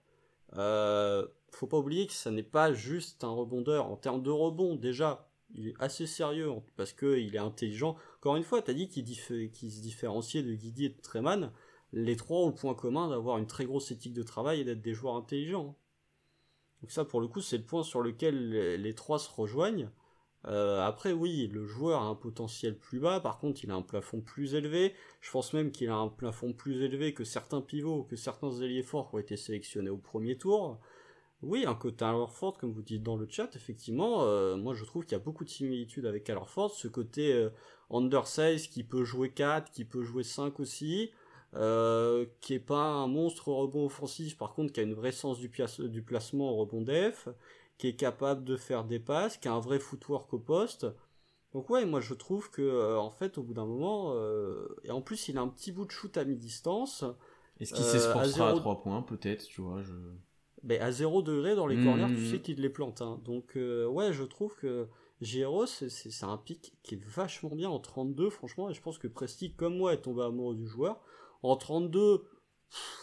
Euh, faut pas oublier que ça n'est pas juste un rebondeur. En termes de rebond, déjà, il est assez sérieux parce que il est intelligent. Encore une fois, t'as dit qu'il se différenciait de Guidi et de Treman. Les trois ont le point commun d'avoir une très grosse éthique de travail et d'être des joueurs intelligents. Donc ça, pour le coup, c'est le point sur lequel les trois se rejoignent. Euh, après, oui, le joueur a un potentiel plus bas, par contre, il a un plafond plus élevé. Je pense même qu'il a un plafond plus élevé que certains pivots, que certains ailiers forts qui ont été sélectionnés au premier tour. Oui, un côté Alorford, comme vous dites dans le chat, effectivement, euh, moi je trouve qu'il y a beaucoup de similitudes avec Alorford, ce côté euh, undersize qui peut jouer 4, qui peut jouer 5 aussi, euh, qui est pas un monstre rebond offensif, par contre qui a une vraie sens du, du placement au rebond def, qui est capable de faire des passes, qui a un vrai footwork au poste. Donc ouais, moi je trouve que euh, en fait au bout d'un moment, euh, et en plus il a un petit bout de shoot à mi-distance. Est-ce qu'il s'esforcera à, 3 points peut-être, tu vois je... Mais à 0 degré dans les corners, tu mmh. sais qu'il les plante. Hein. Donc euh, ouais, je trouve que Giro, c'est un pic qui est vachement bien en 32, franchement, et je pense que Presti, comme moi, est tombé amoureux du joueur. En 32,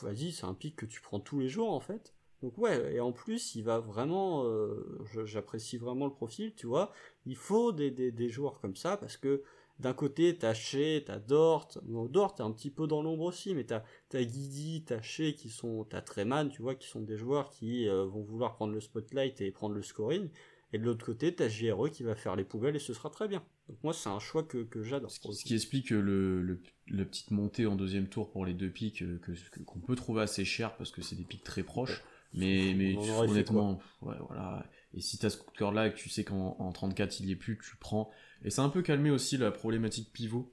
vas-y, c'est un pic que tu prends tous les jours en fait. Donc ouais, et en plus, il va vraiment, euh, j'apprécie vraiment le profil, tu vois. Il faut des, des, des joueurs comme ça parce que d'un côté, t'as Shea, t'as Dort. Bon, Dort, t'es un petit peu dans l'ombre aussi, mais t'as as Guidi, t'as Shea qui sont, t'as Treman, tu vois, qui sont des joueurs qui euh, vont vouloir prendre le spotlight et prendre le scoring. Et de l'autre côté, t'as JRE qui va faire les poubelles et ce sera très bien. Donc moi, c'est un choix que, que j'adore. Ce, ce, qui explique le, le, la petite montée en deuxième tour pour les deux pics euh, que qu'on peut trouver assez cher parce que c'est des pics très proches. Mais, mais honnêtement, ouais, voilà. Et si tu as ce coup de cœur là et que tu sais qu'en 34 il y est plus, tu le prends. Et ça a un peu calmé aussi la problématique pivot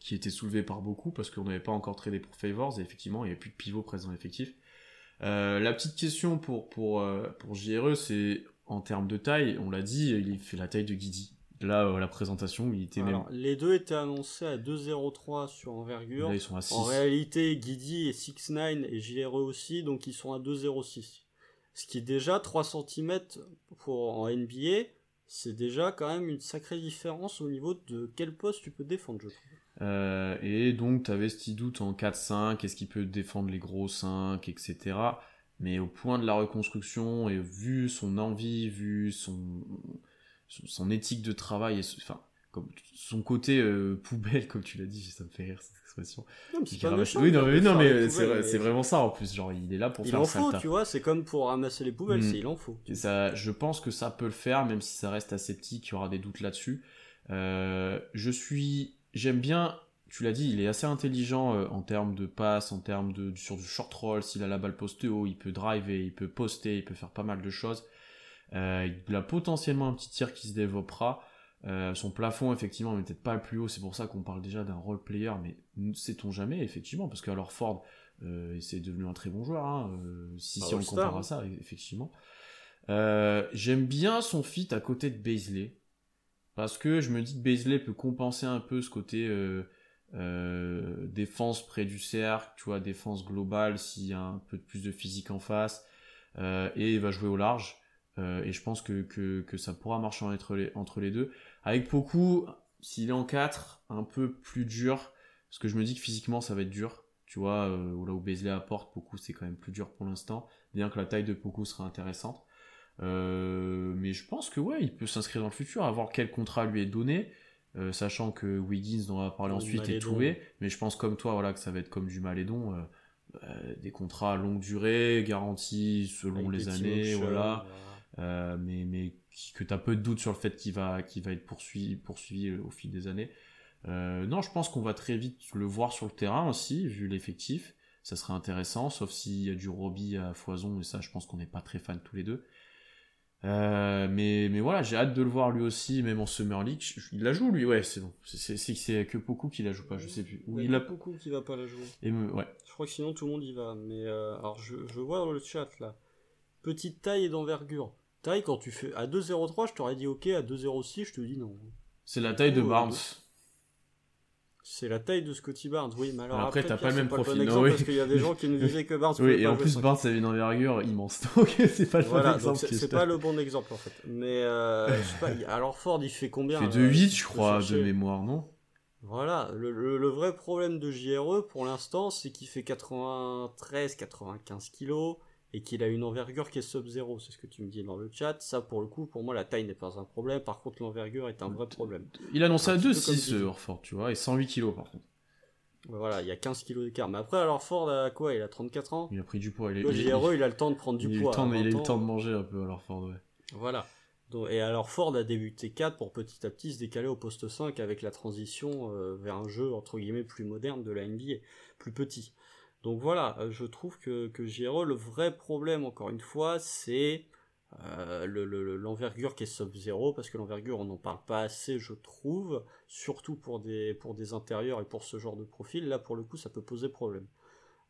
qui était soulevée par beaucoup parce qu'on n'avait pas encore tradé pour Favors et effectivement il n'y avait plus de pivot présent effectif. Euh, la petite question pour, pour, euh, pour JRE, c'est en termes de taille, on l'a dit, il fait la taille de Guidi. Là, euh, la présentation, il était même. Les deux étaient annoncés à 2,03 sur envergure. Là, ils sont à 6. En réalité, Guidi est 6'9 et JRE aussi, donc ils sont à 2,06. Ce qui est déjà 3 cm pour, en NBA, c'est déjà quand même une sacrée différence au niveau de quel poste tu peux défendre, je trouve. Euh, et donc, tu avais ce petit doute en 4-5, est-ce qu'il peut défendre les gros 5, etc. Mais au point de la reconstruction, et vu son envie, vu son, son, éthique de travail, et enfin, comme son côté euh, poubelle, comme tu l'as dit, ça me fait rire cette expression. Non, mais oui, non, mais, non, mais c'est vraiment ça en plus. Genre, il est là pour il faire en faut, tu vois, c'est comme pour ramasser les poubelles, mm. c'est il en faut. Et ça, je pense que ça peut le faire, même si ça reste assez petit, qu'il y aura des doutes là-dessus. Euh, je suis J'aime bien, tu l'as dit, il est assez intelligent euh, en termes de passe, en termes de sur du short roll. S'il a la balle postée haut, il peut driver, il peut poster, il peut faire pas mal de choses. Euh, il a potentiellement un petit tir qui se développera. Euh, son plafond, effectivement, n'est peut-être pas le plus haut. C'est pour ça qu'on parle déjà d'un role player, mais ne sait-on jamais, effectivement, parce qu'alors Ford, c'est devenu un très bon joueur. Hein, si, si on compare à ça, effectivement. J'aime bien son fit à côté de Baisley. Parce que je me dis que Baisley peut compenser un peu ce côté euh, euh, défense près du cercle, tu vois, défense globale s'il y a un peu plus de physique en face. Euh, et il va jouer au large. Et je pense que, que, ça pourra marcher entre les, entre les deux. Avec beaucoup, s'il est en 4, un peu plus dur. Parce que je me dis que physiquement ça va être dur. Tu vois, là où Baisley apporte, beaucoup c'est quand même plus dur pour l'instant. Bien que la taille de Poku sera intéressante. Euh, mais je pense que ouais, il peut s'inscrire dans le futur, à voir quel contrat lui est donné, euh, sachant que Wiggins, dont on va parler ensuite, est trouvé. Mais je pense comme toi, voilà, que ça va être comme du Malédon, euh, des contrats à longue durée, garantis selon les années, voilà. Mais mais que tu as peu de doute sur le fait qu'il va, qu'il va être poursuivi, poursuivi au fil des années. non, je pense qu'on va très vite le voir sur le terrain aussi, vu l'effectif. Ça serait intéressant, sauf s'il y a du Robbie à foison, et ça, je pense qu'on n'est pas très fan tous les deux. Euh, mais, mais voilà, j'ai hâte de le voir lui aussi, même en Summer League. Il la joue lui, ouais, c'est bon. C'est que beaucoup qui la joue pas, je sais plus. il, a beaucoup qui va pas la jouer. Et ouais. Je crois que sinon tout le monde y va. Mais euh, alors je, je vois dans le chat là, petite taille et d'envergure. Taille quand tu fais à 2,03, je t'aurais dit ok, à 2,06, je te dis non. C'est la taille de Barnes. C'est la taille de Scotty Barnes, oui, mais alors après, t'as pas le même profil. non, oui. Parce qu'il y a des gens qui nous disaient que Barnes. oui, et en plus, Barnes avait une envergure immense. Donc, c'est pas le bon exemple. C'est pas le bon exemple, en fait. Mais, euh, je sais pas, alors Ford, il fait combien Il fait de 8, euh, je crois, de mémoire, non? Voilà, le, le, vrai problème de JRE pour l'instant, c'est qu'il fait 93-95 kilos et qu'il a une envergure qui est sub-zéro, c'est ce que tu me dis dans le chat. Ça, pour le coup, pour moi, la taille n'est pas un problème. Par contre, l'envergure est un vrai problème. Il annonce à 2,6 Orford, tu vois, et 108 kilos par contre. Voilà, il y a 15 kilos d'écart. Mais après, alors Ford a quoi? Il a 34 ans? Il a pris du poids. Il est, le il, a le temps de prendre du poids. il a eu le temps de manger un peu, alors Ford, ouais. Voilà. et alors Ford a débuté 4 pour petit à petit se décaler au poste 5 avec la transition euh, vers un jeu entre guillemets plus moderne de la NBA, plus petit. Donc voilà, euh, je trouve que, que le vrai problème, encore une fois, c'est euh, l'envergure qui est sub-zéro, parce que l'envergure, on n'en parle pas assez, je trouve, surtout pour des, pour des intérieurs et pour ce genre de profil. Là, pour le coup, ça peut poser problème.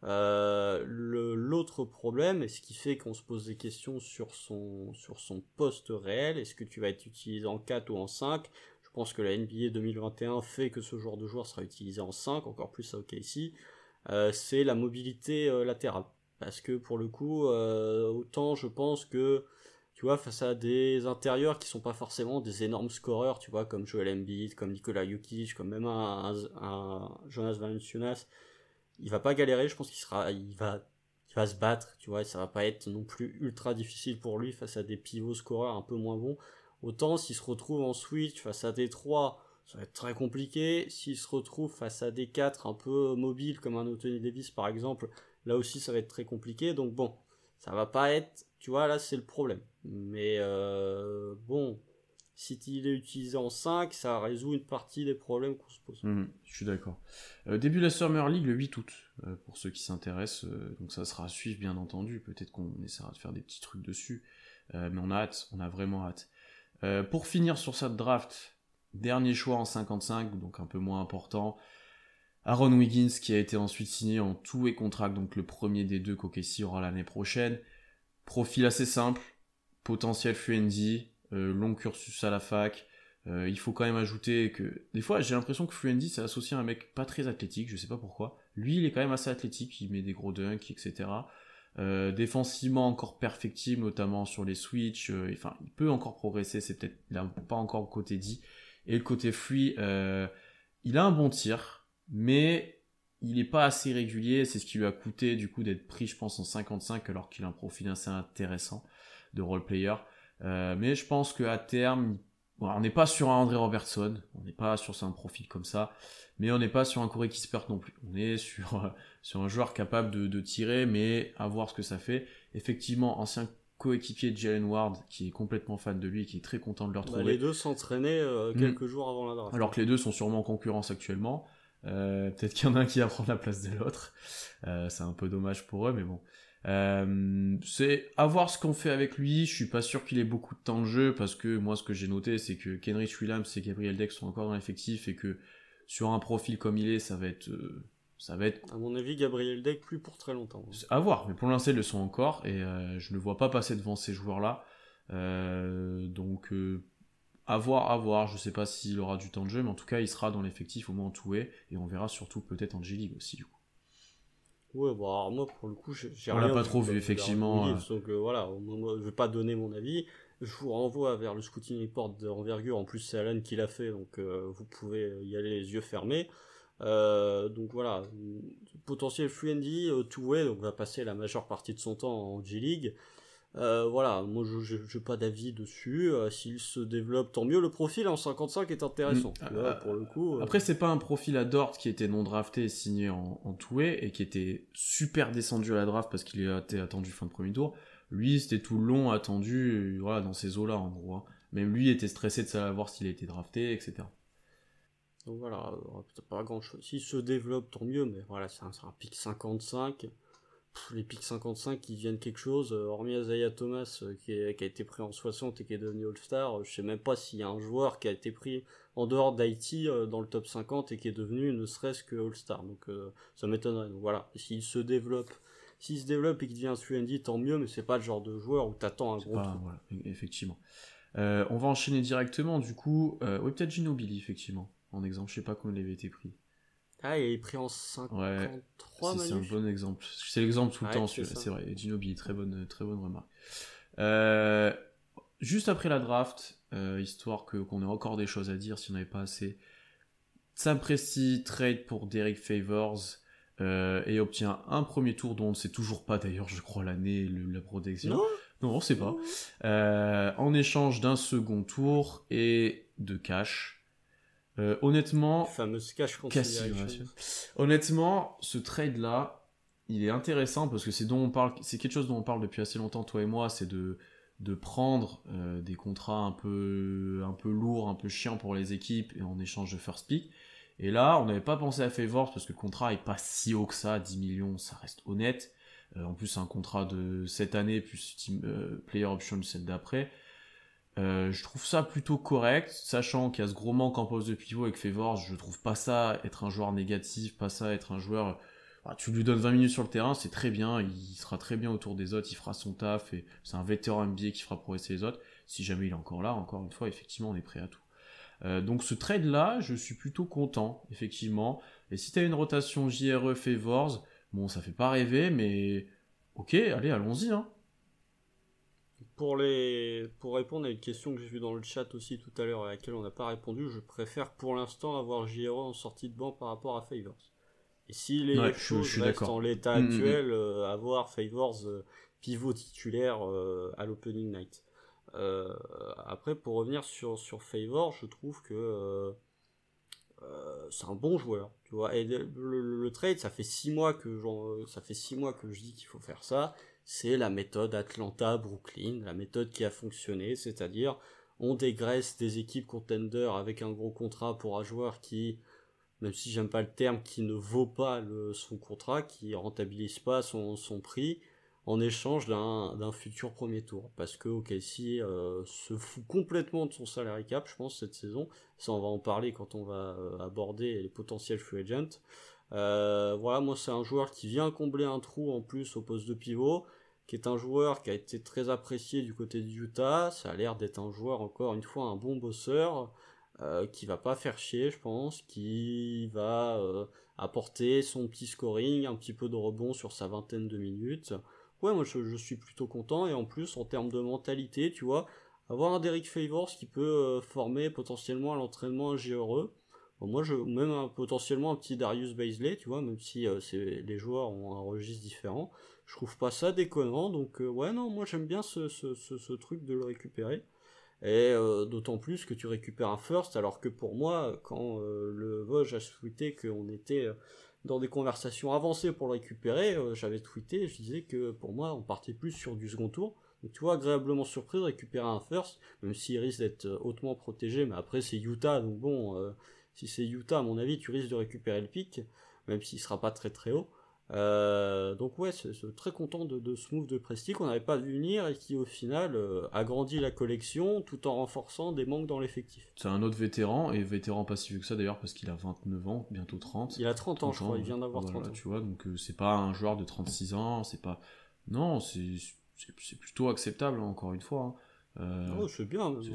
Euh, l'autre problème, et ce qui fait qu'on se pose des questions sur son, sur son poste réel, est-ce que tu vas être utilisé en 4 ou en 5 Je pense que la NBA 2021 fait que ce genre de joueur sera utilisé en 5, encore plus à OKC. Euh, c'est la mobilité euh, latérale. Parce que pour le coup, euh, autant je pense que tu vois, face à des intérieurs qui sont pas forcément des énormes scoreurs, tu vois, comme Joel Embiid, comme Nicolas Jokic, comme même un, Jonas Valanciunas, il va pas galérer, je pense qu'il sera, il va, il va se battre, tu vois, et ça va pas être non plus ultra difficile pour lui face à des pivots scoreurs un peu moins bons. Autant s'il se retrouve en switch face à des trois ça va être très compliqué. S'il se retrouve face à des 4 un peu mobiles, comme un Anthony Davis par exemple, là aussi ça va être très compliqué. Donc bon, ça va pas être, tu vois, là c'est le problème. Mais euh, bon, si il est utilisé en 5, ça résout une partie des problèmes qu'on se pose. Mhm, je suis d'accord. Euh, début de la Summer League le 8 août, euh, pour ceux qui s'intéressent. donc ça sera à suivre bien entendu. Peut-être qu'on essaiera de faire des petits trucs dessus. mais on a hâte, on a vraiment hâte. pour finir sur cette draft, dernier choix en 55, donc un peu moins important. Aaron Wiggins qui a été ensuite signé en tout et contract, donc le premier des deux qu'OKC aura l'année prochaine. Profil assez simple, potentiel Fluendy, euh, long cursus à la fac. Euh, il faut quand même ajouter que des fois j'ai l'impression que Fluendy c'est associé à un mec pas très athlétique, je sais pas pourquoi. Lui il est quand même assez athlétique, il met des gros dunks, etc. Euh, défensivement encore perfectible, notamment sur les switches. enfin, il peut encore progresser, c'est peut-être pas encore côté dit. Et le côté free, il a un bon tir, mais il n'est pas assez régulier. C'est ce qui lui a coûté du coup d'être pris, je pense, en 55 alors qu'il a un profil assez intéressant de role player. Euh, mais je pense qu'à terme, on n'est pas sur un André Robertson, on n'est pas sur un profil comme ça, mais on n'est pas sur un Corey Kispert non plus. On est sur, euh, sur un joueur capable de, tirer, mais à voir ce que ça fait. Effectivement, ancien coéquipier de Jalen Ward, qui est complètement fan de lui, qui est très content de le bah, retrouver. les deux s'entraînaient euh, mm. quelques jours avant la draft. Alors que les deux sont sûrement en concurrence actuellement. Peut-être qu'il y en a un qui va prendre la place de l'autre. c'est un peu dommage pour eux, mais bon. Euh, c'est à voir ce qu'on fait avec lui. Je suis pas sûr qu'il ait beaucoup de temps de jeu parce que moi, ce que j'ai noté, c'est que Kenrich Williams et Gabriel Deck sont encore dans l'effectif et que sur un profil comme il est, ça va être, euh, ça va être. À mon avis, Gabriel Deck plus pour très longtemps. À voir, mais pour l'instant, ils le sont encore et euh, je ne vois pas passer devant ces joueurs-là. donc, à voir, à voir. Je sais pas s'il aura du temps de jeu, mais en tout cas, il sera dans l'effectif au moins en tout et on verra surtout peut-être en G-League aussi du coup. Ouais, bon, alors moi, pour le coup, j'ai On l'a pas trop vu, effectivement. Donc, euh, voilà, je vais pas donner mon avis. Je vous renvoie vers le scouting report d'envergure. En plus, c'est Alan qui l'a fait, donc euh, vous pouvez y aller les yeux fermés. Euh, donc voilà, potentiel Fluendy, two-way, donc va passer la majeure partie de son temps en G-League. Euh, voilà, moi je n'ai pas d'avis dessus. Euh, s'il se développe, tant mieux. Le profil en 55 est intéressant. Mm. pour le coup. Euh. Après, c'est pas un profil à Dort qui était non drafté et signé en, en et qui était super descendu à la draft parce qu'il était attendu fin de premier tour. Lui, c'était tout long attendu, voilà, dans ces eaux-là en gros. Hein. Même lui était stressé de savoir s'il a été drafté, etc. Donc voilà, pas grand chose. S'il se développe, tant mieux, mais voilà, c'est un, un pic 55 les pics 55 qui viennent quelque chose, euh, hormis Isaiah Thomas euh, qui, a été pris en 60 et qui est devenu All-Star, je sais même pas s'il y a un joueur qui a été pris en dehors d'Haïti euh, dans le top 50 et qui est devenu ne serait-ce que All-Star. Donc ça m'étonnerait. Donc voilà, s'il se développe, s'il se développe et qu'il devient un tant mieux, mais c'est pas le genre de joueur où t'attends un gros pas, voilà, effectivement. on va enchaîner directement du coup. oui, peut-être Ginobili, effectivement. En exemple, je sais pas comment il avait été pris. Ah, il est pris en 53 ouais, C'est un bon exemple. C'est l'exemple tout le temps, c'est vrai. Ginobili, très bonne, très bonne remarque. Euh, juste après la draft, euh, histoire que qu'on ait encore des choses à dire si on n'avait pas assez. Sam Presti trade pour Derek Favors euh, et obtient un premier tour dont on ne sait toujours pas d'ailleurs, je crois, l'année, la protection. Non, non on ne sait pas. en échange d'un second tour et de cash. Euh, honnêtement, fameuse cash Honnêtement, ce trade là, il est intéressant parce que c'est dont on parle, c'est quelque chose dont on parle depuis assez longtemps toi et moi, c'est de de prendre euh, des contrats un peu un peu lourds, un peu chiants pour les équipes et en échange de first pick. Et là, on n'avait pas pensé à Favors parce que le contrat est pas si haut que ça, 10 millions, ça reste honnête. Euh, en plus, c'est un contrat de cette année plus player option celle d'après. Euh, je trouve ça plutôt correct, sachant qu'il y a ce gros manque en poste de pivot avec Favors, je trouve pas ça être un joueur négatif, pas ça être un joueur... Bah, tu lui donnes 20 minutes sur le terrain, c'est très bien, il sera très bien autour des autres, il fera son taf, et c'est un vétéran NBA qui fera progresser les autres. Si jamais il est encore là, encore une fois, effectivement, on est prêt à tout. Euh, donc ce trade-là, je suis plutôt content, effectivement. Et si tu as une rotation JRE Favors, bon, ça fait pas rêver, mais ok, allez, allons-y. Hein. Pour, les... pour répondre à une question que j'ai vue dans le chat aussi tout à l'heure à laquelle on n'a pas répondu, je préfère pour l'instant avoir JRO en sortie de banc par rapport à Favors. Et si les choses restent en l'état mm, mm, actuel, euh, avoir Favors euh, pivot titulaire euh, à l'opening night. après, pour revenir sur, sur Favors, je trouve que c'est un bon joueur. Tu vois, et le, trade, ça fait six mois que fait six mois que je dis qu'il faut faire ça c'est la méthode Atlanta-Brooklyn, la méthode qui a fonctionné, c'est-à-dire on dégraisse des équipes contenders avec un gros contrat pour un joueur qui, même si j'aime pas le terme, qui ne vaut pas son contrat, qui rentabilise pas son, prix. En échange d'un futur premier tour. Parce que OKC euh, se fout complètement de son salary cap, je pense, cette saison. Ça, on va en parler quand on va euh, aborder les potentiels free agents. Euh, voilà, moi, c'est un joueur qui vient combler un trou en plus au poste de pivot, qui est un joueur qui a été très apprécié du côté de Utah. Ça a l'air d'être un joueur, encore une fois, un bon bosseur. qui va pas faire chier, je pense, qui va apporter son petit scoring, un petit peu de rebond sur sa vingtaine de minutes ouais, moi je, suis plutôt content. Et en plus, en termes de mentalité, tu vois, avoir un Derek Favors qui peut euh, former potentiellement à l'entraînement un GRE. Bon, moi, je, même potentiellement un petit Darius Baisley, tu vois, même si euh, les joueurs ont un registre différent. Je trouve pas ça déconnant. Donc, euh, ouais, non, moi j'aime bien ce, truc de le récupérer. Et d'autant plus que tu récupères un first, alors que pour moi, quand le Vosges a souhaité qu'on était dans des conversations avancées pour le récupérer, euh, j'avais tweeté, je disais que pour moi, on partait plus sur du second tour. Donc tu vois, agréablement surpris de récupérer un first, même s'il risque d'être euh, hautement protégé, mais après c'est Utah, donc bon, euh, si c'est Utah, à mon avis, tu risques de récupérer le pic, même s'il sera pas très très haut. Euh, donc ouais, c'est très content de, ce move de Presti qu'on n'avait pas vu venir et qui au final euh, agrandit la collection tout en renforçant des manques dans l'effectif. C'est un autre vétéran, et vétéran pas si vieux que ça d'ailleurs parce qu'il a 29 ans, bientôt 30. Il a 30 ans je crois, il vient d'avoir 30 ans. Tu vois, donc euh, c'est pas un joueur de 36 ans, c'est pas... Non, c'est plutôt acceptable encore une fois. Hein. Oh, c'est bien, je,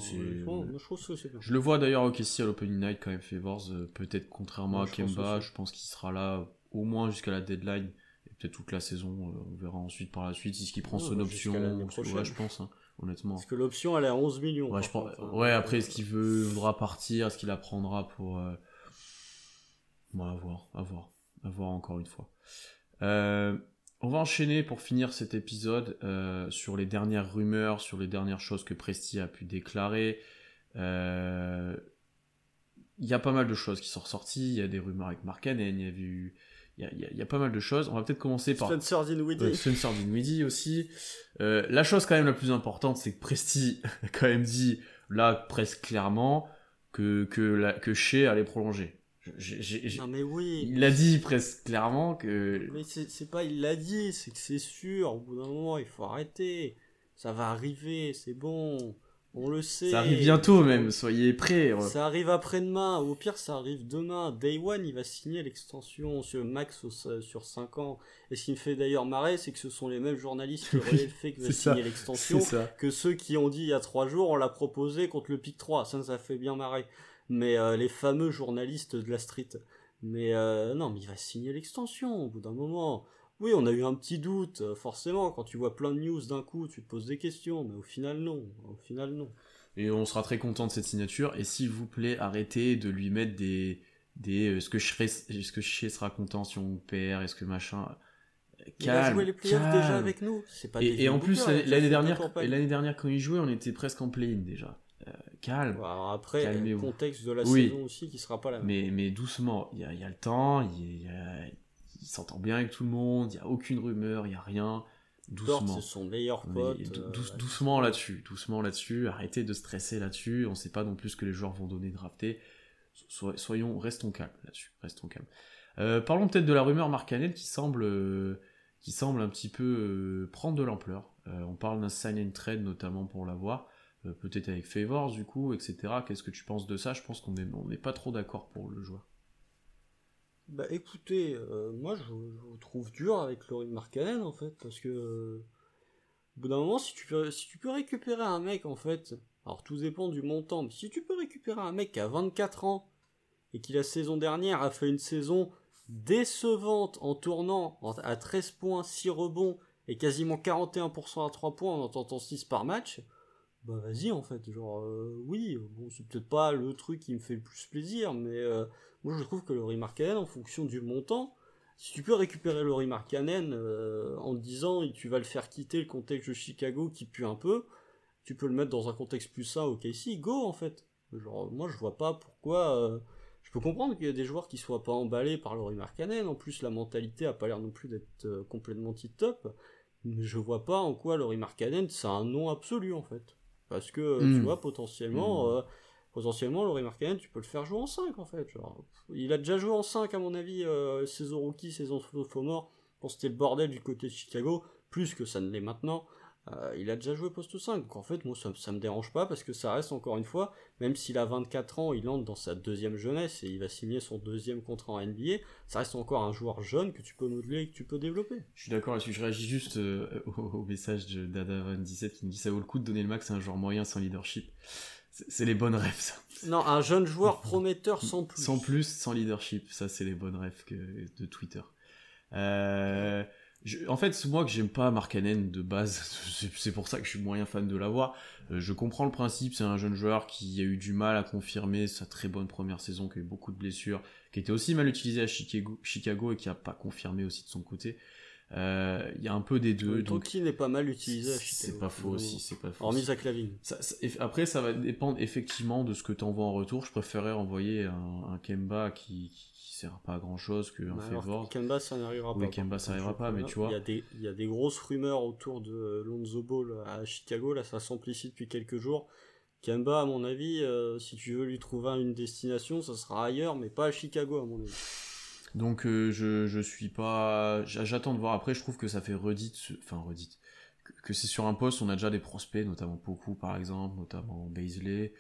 trouve que c'est bien. Je le vois d'ailleurs ok si à l'Opening Night quand même Favors, peut-être contrairement à Kemba, je pense qu'il sera là au moins jusqu'à la deadline et peut-être toute la saison. Euh, on verra ensuite par la suite si ce qui prend son option. Ouais, je pense, hein, honnêtement. Parce que l'option elle est à 11 millions. Ouais, ouais après, est-ce qu'il veut, voudra partir Est-ce qu'il la prendra pour. Euh... Bon, à voir, à voir. À voir encore une fois. Euh, on va enchaîner pour finir cet épisode euh, sur les dernières rumeurs, sur les dernières choses que Presti a pu déclarer. Il y a pas mal de choses qui sont ressorties. Il y a des rumeurs avec Mark il y a eu il y, a, pas mal de choses. On va peut-être commencer par Spencer Dinwiddie. Spencer Dinwiddie aussi. Euh, la chose quand même la plus importante, c'est que Presti a quand même dit là presque clairement que que la, que Shea allait prolonger. non mais oui. Il l'a dit presque clairement que. Mais c'est pas il l'a dit, c'est que c'est sûr. Au bout d'un moment, il faut arrêter. Ça va arriver, c'est bon. On le sait. Ça arrive bientôt même, soyez prêts. Ça arrive après-demain, au pire ça arrive demain. Day One, il va signer l'extension sur Max sur 5 ans. Et ce qui me fait d'ailleurs marrer, c'est que ce sont les mêmes journalistes qui relaient le fait qu'il va signer l'extension que ceux qui ont dit il y a 3 jours, on l'a proposé contre le pic 3. Ça, ça fait bien marrer. Mais euh, les fameux journalistes de la street. Mais euh, non, mais il va signer l'extension au bout d'un moment. Oui, on a eu un petit doute, euh, forcément, quand tu vois plein de news d'un coup, tu te poses des questions, mais au final non, au final non. Et on sera très content de cette signature, et s'il vous plaît, arrêtez de lui mettre des... des est-ce que je serai, est-ce que je sera content si on perd, est-ce que machin... Calme, il a joué les playoffs déjà avec nous. C'est pas et, et en plus, l'année dernière, l'année dernière, quand il jouait, on était presque en play-in déjà. Euh, calme. Alors après, le contexte de la saison aussi qui sera pas la même. Mais, mais doucement, il y a, y a, le temps, il y a, il s'entend bien avec tout le monde, il n'y a aucune rumeur, il n'y a rien. Doucement. c'est son meilleur pote. Euh, doucement là-dessus, doucement là-dessus. Arrêtez de stresser là-dessus. On ne sait pas non plus ce que les joueurs vont donner drafter. soyons, restons calmes là-dessus. Restons calmes. Euh, parlons peut-être de la rumeur Marcanel qui semble, euh, qui semble un petit peu prendre de l'ampleur. on parle d'un sign and trade notamment pour l'avoir. peut-être avec Favors du coup, etc. Qu'est-ce que tu penses de ça? Je pense qu'on n'est pas trop d'accord pour le joueur. Bah écoutez, euh, moi je, trouve dur avec Laurie Markkanen en fait, parce que euh, au bout d'un moment, si tu, peux, si tu peux récupérer un mec en fait, alors tout dépend du montant, mais si tu peux récupérer un mec qui a 24 ans et qui la saison dernière a fait une saison décevante en tournant à 13 points, 6 rebonds et quasiment 41% à 3 points en tentant 6 par match, bah vas-y en fait, genre euh, oui, bon c'est peut-être pas le truc qui me fait le plus plaisir, mais moi, je trouve que le Markkanen, en fonction du montant, si tu peux récupérer le Markkanen euh, en te disant tu vas le faire quitter le contexte de Chicago qui pue un peu, tu peux le mettre dans un contexte plus sain au KC, go en fait. Genre, moi, je vois pas pourquoi. Euh, je peux comprendre qu'il y a des joueurs qui soient pas emballés par le Markkanen. En plus, la mentalité a pas l'air non plus d'être euh, complètement tip-top. Mais je vois pas en quoi le Markkanen, c'est un nom absolu en fait. Parce que, tu hmm. vois, potentiellement. Hmm potentiellement, Laurie Markkanen, tu peux le faire jouer en 5 en fait. il a déjà joué en 5 à mon avis, euh, saison rookie, saison sophomore, quand c'était le bordel du côté de Chicago. plus que ça ne l'est maintenant. Euh, il a déjà joué poste 5, donc en fait, moi, ça, ça me dérange pas parce que ça reste encore une fois, même s'il a 24 ans, il entre dans sa deuxième jeunesse et il va signer son deuxième contrat en NBA, ça reste encore un joueur jeune que tu peux modeler et que tu peux développer. Je suis d'accord là-dessus, je réagis juste euh, au, message de Dada27 qui me dit ça vaut le coup de donner le max à un joueur moyen sans leadership. C'est les bonnes rêves, ça. Non, un jeune joueur prometteur sans plus. Sans plus, sans leadership, ça c'est les bonnes rêves que, de Twitter. Euh, en fait, moi que j'aime pas Markkanen de base, c'est pour ça que je suis moyen fan de l'avoir. Euh, je comprends le principe, c'est un jeune joueur qui a eu du mal à confirmer sa très bonne première saison, qui a eu beaucoup de blessures, qui était aussi mal utilisé à Chicago, Chicago et qui a pas confirmé aussi de son côté. Euh, il y a un peu des deux. donc qui n'est pas mal utilisé à Chicago. C'est pas faux aussi, c'est pas faux. Hormis à Clavine. après, ça va dépendre effectivement de ce que tu envoies en retour. Je préférais envoyer un, un Kemba qui, sert pas à grand chose qu'un bah Favor. Kemba ça n'arrivera pas. Kemba ça n'arrivera pas, mais tu vois. Il y, a des, il y a des grosses rumeurs autour de Lonzo Ball à Chicago, là ça s'amplifie depuis quelques jours. Kemba, à mon avis, euh, si tu veux lui trouver une destination, ça sera ailleurs, mais pas à Chicago, à mon avis. Donc euh, je, je suis pas. J'attends de voir. Après, je trouve que ça fait redite. Enfin, redite. Que, c'est sur un poste, on a déjà des prospects, notamment Poku par exemple, notamment Baisley.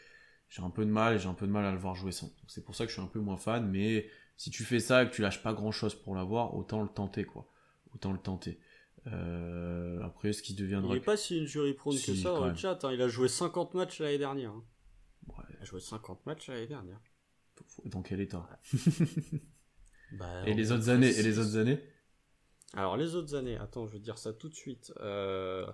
J'ai un peu de mal, j'ai un peu de mal à le voir jouer sans. C'est pour ça que je suis un peu moins fan, mais si tu fais ça et que tu lâches pas grand chose pour l'avoir, autant le tenter, quoi. Autant le tenter. Euh, après, ce qui deviendra. Il n'est pas si une jury prône que ça dans le chat. Hein. Il a joué 50 matchs l'année dernière. Hein. Il a joué 50 matchs l'année dernière. Dans quel état bah, Et les autres années Et les autres années? Alors, les autres années, attends, je vais dire ça tout de suite. Euh,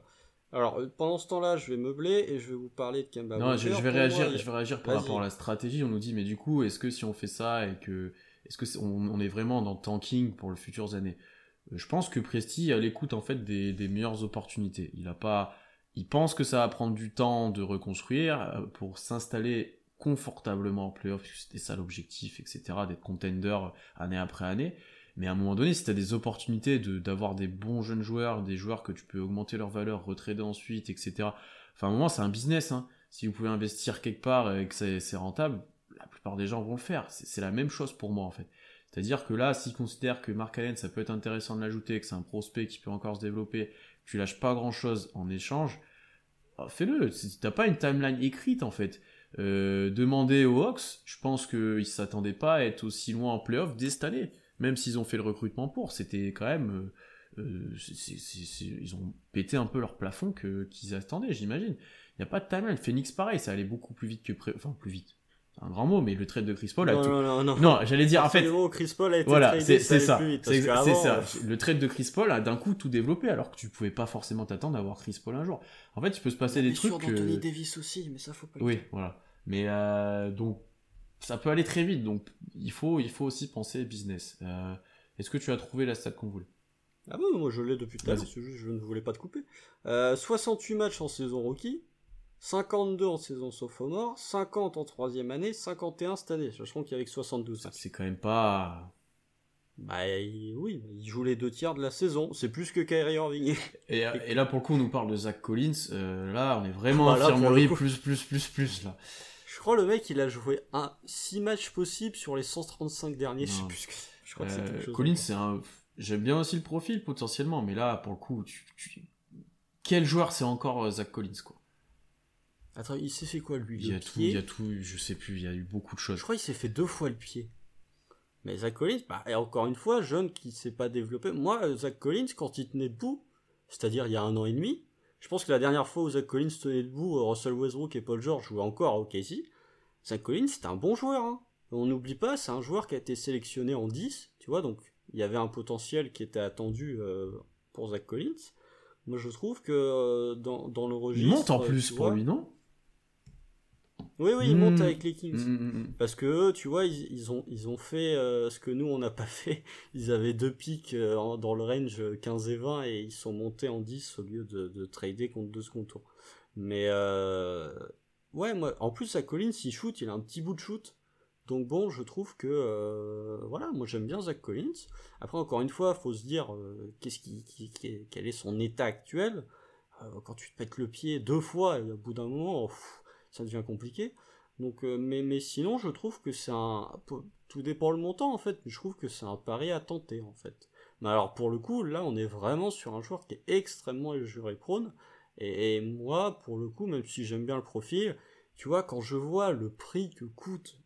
alors, pendant ce temps-là, je vais meubler et je vais vous parler de Kemba Non, je, vais réagir, je vais réagir par rapport à la stratégie. On nous dit, mais du coup, est-ce que si on fait ça et que est-ce que est, on, est vraiment dans tanking pour les futures années? Je pense que Presti à l'écoute en fait des, meilleures opportunités. Il a pas, il pense que ça va prendre du temps de reconstruire euh, pour s'installer confortablement en playoff, c'était ça l'objectif, etc., d'être contender année après année. Mais à un moment donné, si tu as des opportunités d'avoir des bons jeunes joueurs, des joueurs que tu peux augmenter leur valeur, retrader ensuite, etc. Enfin, à un moment, c'est un business. Hein. Si vous pouvez investir quelque part et que c'est rentable, la plupart des gens vont le faire. C'est la même chose pour moi en fait. C'est-à-dire que là, s'ils considèrent que Mark Allen, ça peut être intéressant de l'ajouter, que c'est un prospect qui peut encore se développer, que tu lâches pas grand-chose en échange, bah, fais-le. T'as pas une timeline écrite en fait. Euh, demander aux Hawks, je pense qu'ils s'attendaient pas à être aussi loin en playoff dès cette année, même s'ils ont fait le recrutement pour. C'était quand même... Euh, euh, ils ont pété un peu leur plafond qu'ils attendaient, j'imagine. Il n'y a pas de timeline. Phoenix, pareil, ça allait beaucoup plus vite que... Pré... Enfin, plus vite un grand mot, mais le trade de Chris Paul a non, tout... non, non, non. non j'allais dire en fait. Le Chris Paul a été voilà, c'est ça. C'est ça. Le trade de Chris Paul a d'un coup tout développé, alors que tu pouvais pas forcément t'attendre d'avoir Chris Paul un jour. En fait, il peut se passer des trucs. que... Anthony Davis aussi, mais ça faut pas. Oui, voilà. Mais euh, donc ça peut aller très vite, donc il faut, il faut aussi penser business. Euh, Est-ce que tu as trouvé la stat qu'on voulait? Ah bon, moi je l'ai depuis tout à l'heure, je ne voulais pas te couper. Euh, 68 matchs en saison rookie, 52 en saison sophomore, 50 en troisième année, 51 cette année, sachant qu'il y avait 72. C'est quand même pas... Bah oui, il joue les deux tiers de la saison, c'est plus que Kyrie Irving. Et, et, là pour le coup on nous parle de Zach Collins, euh, là on est vraiment bah, infirmerie plus plus plus plus là. Je crois le mec il a joué un 6 matchs possibles sur les 135 derniers, je sais plus que... Je crois euh, Collins c'est un... J'aime bien aussi le profil potentiellement, mais là pour le coup, tu... quel joueur c'est encore euh, Zach Collins quoi Attends, il s'est fait quoi lui Il y a tout, il y a tout, je sais plus, il y a eu beaucoup de choses. Je crois qu'il s'est fait deux fois le pied. Mais Zach Collins, bah, et encore une fois, jeune qui s'est pas développé. Moi, Zach Collins, quand il tenait debout, c'est-à-dire il y a un an et demi, je pense que la dernière fois où Zach Collins tenait debout, Russell Westbrook et Paul George jouaient encore au OKC. Zach Collins, c'était un bon joueur. Hein. On n'oublie pas, c'est un joueur qui a été sélectionné en 10, tu vois, donc il y avait un potentiel qui était attendu euh, pour Zach Collins. Moi, je trouve que euh, dans, dans le registre. Il monte en plus pour lui, non? Oui, oui, ils montent hmm. avec les Kings. Hmm, hmm, Parce que, tu vois, ils, ont, ils ont fait euh, ce que nous, on n'a pas fait. Ils avaient deux pics euh, dans le range 15 et 20 et ils sont montés en 10 au lieu de, de trader contre deux secondes tours. Mais, euh, ouais, moi, en plus, à Collins, il shoot, il a un petit bout de shoot. Donc bon, je trouve que, voilà, moi j'aime bien Zach Collins. Après, encore une fois, faut se dire, qu'est-ce qui, qui, quel est son état actuel. quand tu te pètes le pied deux fois, et au bout d'un moment, ça devient compliqué. Donc, euh, mais, sinon, je trouve que c'est un. Tout dépend le montant en fait, mais je trouve que c'est un pari à tenter en fait. Mais alors pour le coup, là, on est vraiment sur un joueur qui est extrêmement injury prone. Et, et moi, pour le coup, même si j'aime bien le profil, tu vois, quand je vois le prix que coûte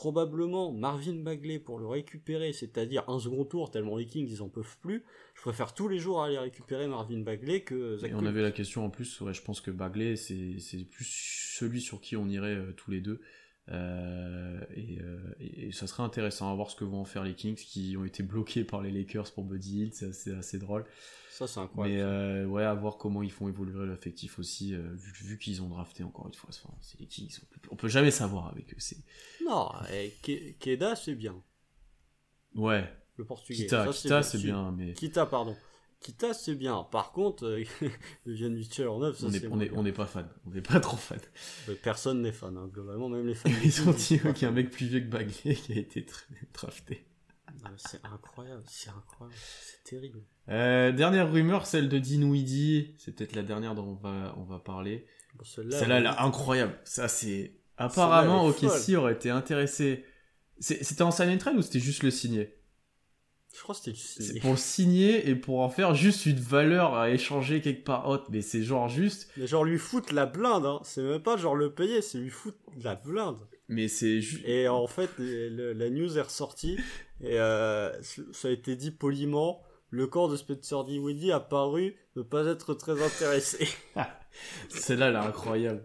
probablement Marvin Bagley pour le récupérer, c'est-à-dire un second tour tellement les Kings ils en peuvent plus, je préfère tous les jours aller récupérer Marvin Bagley que Zach Et on avait la question en plus, ouais, je pense que Bagley c'est plus celui sur qui on irait euh, tous les deux. Euh, euh, et, ça serait intéressant à voir ce que vont en faire les Kings qui ont été bloqués par les Lakers pour Buddy Hill, c'est assez, drôle. Ça, c'est incroyable. Mais euh, ouais, à voir comment ils font évoluer l'effectif aussi, vu, qu'ils ont drafté encore une fois. c'est les Kings, on peut, peut jamais savoir avec eux. Non, Keda, c'est bien. Ouais. Le portugais. Kita, c'est bien. Mais... Kita, pardon. Kita, c'est bien. Par contre, euh, le Mitchell en neuf, ça on est, on, est, on n'est pas fan. On n'est pas trop fan. personne n'est fan, hein. globalement, même les fans. Ils ont dit qu'il y a un mec plus vieux que Bagley qui a été drafté. C'est incroyable, c'est incroyable, c'est terrible. Euh, dernière rumeur, celle de Dinwiddie. C'est peut-être la dernière dont on va, on va parler. celle-là, elle est incroyable. Ça, c'est. Apparemment, OKC aurait été intéressé. C'était en sign and trade ou c'était juste le signer? Je crois que c'était C'est pour le signer et pour en faire juste une valeur à échanger quelque part autre. Mais c'est genre juste. Mais genre lui foutre la blinde, hein. C'est même pas genre le payer, c'est lui foutre la blinde. Mais c'est juste. Et en fait, la news est ressortie et euh, ça a été dit poliment. Le corps de Spencer Dinwiddie a paru ne pas être très intéressé. Celle-là, elle est incroyable.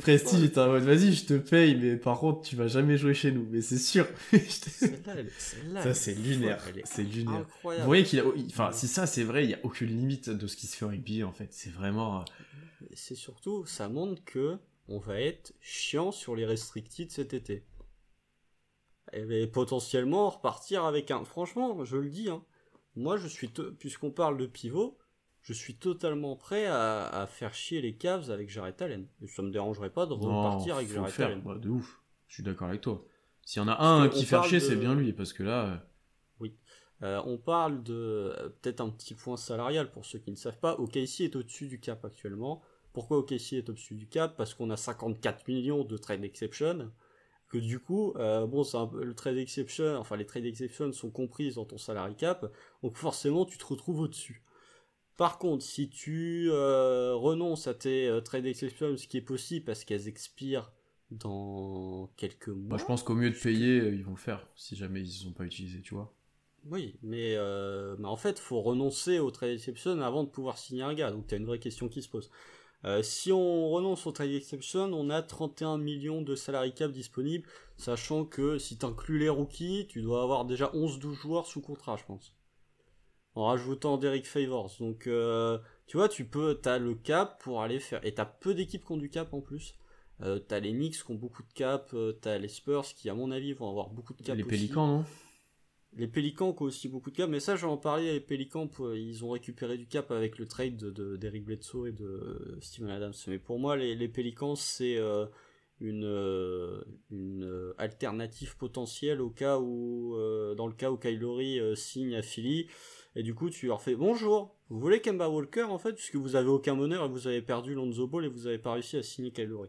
Prestige est en mode, vas-y, je te paye, mais par contre, tu vas jamais jouer chez nous. Mais c'est sûr. ça, c'est lunaire. C'est lunaire. Vous voyez qu'il a, enfin, si ça c'est vrai, il y a aucune limite de ce qui se fait en NBA, en fait. C'est vraiment. Euh, c'est surtout, ça montre que on va être chiant sur les restricted cet été. Et potentiellement repartir avec un. Franchement, je le dis, hein. Moi, je suis, puisqu'on parle de pivot, je suis totalement prêt à, faire chier les Cavs avec Jarrett Allen. Ça me dérangerait pas de repartir avec Jarrett Allen. de ouf. Je suis d'accord avec toi. S'il y en a un qui fait chier, c'est bien lui, parce que là. Euh, oui. Euh, on parle de euh, peut-être un petit point salarial pour ceux qui ne savent pas. OKC est au-dessus du cap actuellement. Pourquoi OKC est au-dessus du cap? Parce qu'on a 54 millions de trade exception. Que du coup, bon, c'est le trade exception, enfin les trade exceptions sont comprises dans ton salary cap, donc forcément tu te retrouves au-dessus. Par contre, si tu euh, renonces à tes euh, trade exceptions, ce qui est possible parce qu'elles expirent dans quelques mois. je pense qu'au mieux de payer, euh, ils vont le faire si jamais ils ne sont pas utilisés, tu vois. Oui, mais, en fait, il faut renoncer aux trade exceptions avant de pouvoir signer un gars. Donc, tu as une vraie question qui se pose. Si on renonce aux trade exceptions, on a 31 millions de salary cap disponibles, sachant que si tu inclus les rookies, tu dois avoir déjà 11-12 joueurs sous contrat, je pense en rajoutant Derek Favors. Donc, euh, tu vois, tu peux, t'as le cap pour aller faire, et t'as peu d'équipes qui ont du cap en plus. Euh, t'as les Knicks qui ont beaucoup de cap, euh, t'as les Spurs qui, à mon avis, vont avoir beaucoup de cap. Les Pélicans, non? Les Pélicans qui ont aussi beaucoup de cap, mais ça, j'en parlais, les Pélicans, ils ont récupéré du cap avec le trade de, d'Eric Bledsoe et de Steven Adams. Mais pour moi, les, Pélicans, c'est une, une alternative potentielle au cas où, dans le cas où Kylori signe à Philly. Et du coup, tu leur fais bonjour. Vous voulez Kemba Walker en fait, puisque vous avez aucun meneur et vous avez perdu Lonzo Ball et vous avez pas réussi à signer Kylori.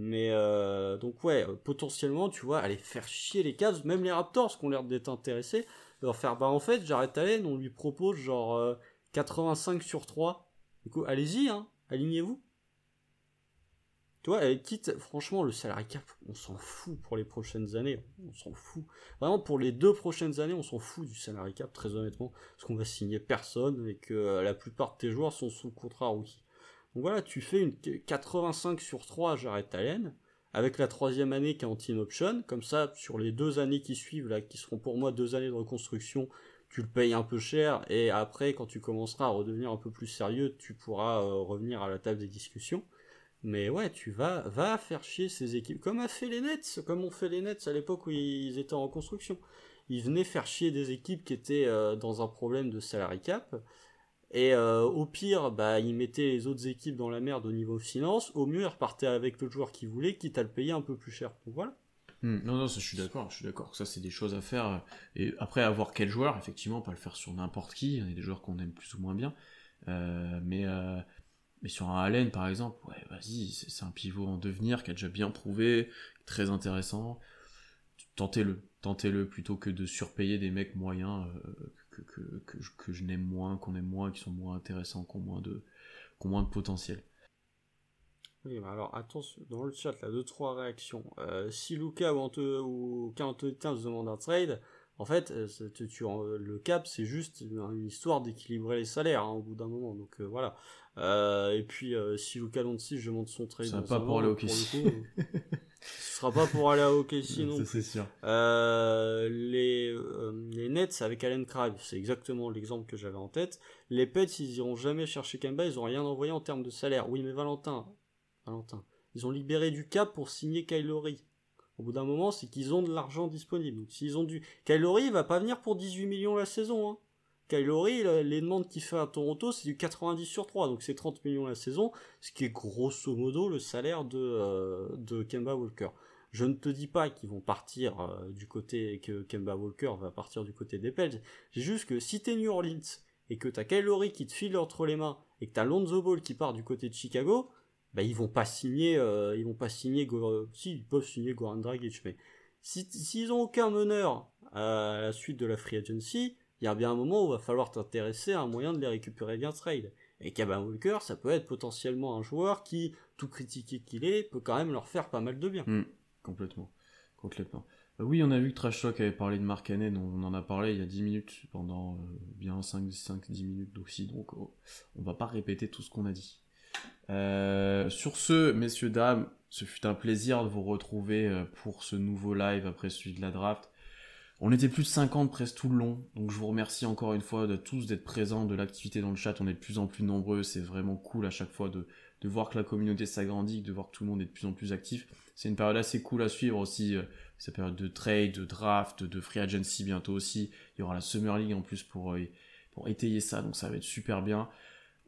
Mais euh, donc ouais, euh, potentiellement, tu vois, aller faire chier les Cavs, même les Raptors qui ont l'air d'être intéressés, leur faire bah en fait, j'arrête Allen, on lui propose genre 85 euh, sur 3. Du coup, allez-y, hein, alignez-vous. Tu vois, quitte, franchement, le salary cap, on s'en fout pour les prochaines années. On s'en fout. Vraiment, pour les deux prochaines années, on s'en fout du salary cap, très honnêtement. Parce qu'on va signer personne et que la plupart de tes joueurs sont sous contrat rookie. Donc voilà, tu fais une 85 sur 3 Jared Allen, avec la troisième année qui est en team option. Comme ça, sur les deux années qui suivent, là, qui seront pour moi deux années de reconstruction, tu le payes un peu cher. Et après, quand tu commenceras à redevenir un peu plus sérieux, tu pourras euh, revenir à la table des discussions. Mais ouais, tu vas, va faire chier ces équipes, comme a fait les Nets, comme ont fait les Nets à l'époque où ils étaient en construction. Ils venaient faire chier des équipes qui étaient euh, dans un problème de salary cap, et euh, au pire, bah, ils mettaient les autres équipes dans la merde au niveau finance, au mieux, ils repartaient avec le joueur qu'ils voulaient, quitte à le payer un peu plus cher. Voilà. Hmm, non, non, ça, je suis d'accord, je suis d'accord. Ça, c'est des choses à faire. Et après, avoir quel joueur, effectivement, pas le faire sur n'importe qui. Il y a des joueurs qu'on aime plus ou moins bien. Euh, mais mais sur un Allen, par exemple, ouais, vas-y, c'est un pivot en devenir qui a déjà bien prouvé, très intéressant. Tentez-le, tentez-le plutôt que de surpayer des mecs moyens euh, que, que, que, je, n'aime moins, qu'on aime moins, qui sont moins intéressants, qui ont moins de, moins de potentiel. Oui, alors attention, dans le chat, là, deux, trois réactions. Euh, si Luca ou, Ante, ou se demande un trade, en fait, euh, tu, le cap, c'est juste une histoire d'équilibrer les salaires hein, au bout d'un moment. Donc voilà. et puis, si Luca je monte son trade, ça pas pour aller au Ce sera pas pour aller à OKC non C'est sûr. Euh, les, euh, les Nets avec Allen Crabbe, c'est exactement l'exemple que j'avais en tête. Les Pets, ils iront jamais chercher Kemba, ils ont rien envoyé en termes de salaire. Oui, mais Valentin, Valentin, ils ont libéré du cap pour signer Kylori. Au bout d'un moment, c'est qu'ils ont de l'argent disponible. Donc, s'ils ont du, Kylori, il va pas venir pour 18 millions la saison. Hein. Kylori, les demandes qu'il fait à Toronto, c'est du 90 sur 3, donc c'est 30 millions la saison, ce qui est grosso modo le salaire de, euh, de Kemba Walker. Je ne te dis pas qu'ils vont partir euh, du côté, que Kemba Walker va partir du côté des Pels. J'ai juste que si t'es New Orleans et que t'as Kylori qui te file entre les mains et que t'as Lonzo Ball qui part du côté de Chicago, bah ils vont pas signer, euh, ils vont pas signer, si ils peuvent signer Goran Dragic, mais s'ils si, ont aucun meneur à la suite de la free agency, il y a bien un moment où il va falloir t'intéresser à un moyen de les récupérer bien trade. Et Kevin Walker, ça peut être potentiellement un joueur qui, tout critiqué qu'il est, peut quand même leur faire pas mal de bien. Hmm, complètement. Complètement. Euh, oui, on a vu que Trash Talk avait parlé de Mark Hannon, on en a parlé il y a 10 minutes, pendant euh, bien 5-10 minutes aussi, donc oh, on va pas répéter tout ce qu'on a dit. Euh, sur ce, messieurs, dames, ce fut un plaisir de vous retrouver pour ce nouveau live après celui de la draft. On était plus de 50 presque tout le long, donc je vous remercie encore une fois de tous d'être présents, de l'activité dans le chat, on est de plus en plus nombreux, c'est vraiment cool à chaque fois de, voir que la communauté s'agrandit, de voir que tout le monde est de plus en plus actif. C'est une période assez cool à suivre aussi, euh, cette période de trade, de draft, de free agency bientôt aussi. Il y aura la Summer League en plus pour, euh, pour étayer ça, donc ça va être super bien.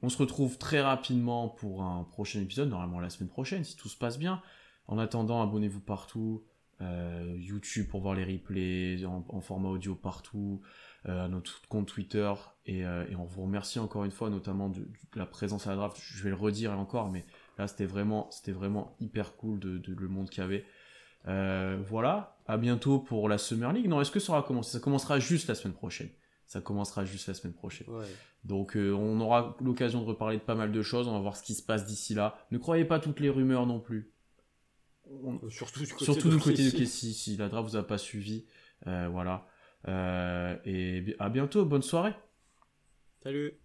On se retrouve très rapidement pour un prochain épisode, normalement la semaine prochaine, si tout se passe bien. En attendant, abonnez-vous partout, euh, YouTube pour voir les replays en, format audio partout, euh, notre compte Twitter euh, et, on vous remercie encore une fois notamment de, la présence à la draft. Je vais le redire encore, mais là c'était vraiment c'était vraiment hyper cool de, le monde qu'il y avait. voilà, à bientôt pour la Summer League. Non, est-ce que ça aura commencé? Ça commencera juste la semaine prochaine. Ça commencera juste la semaine prochaine. Donc on aura l'occasion de reparler de pas mal de choses. On va voir ce qui se passe d'ici là. Ne croyez pas toutes les rumeurs non plus surtout du côté surtout de, du côté de si la draft vous a pas suivi. Euh, voilà. Euh, et à bientôt, bonne soirée. Salut.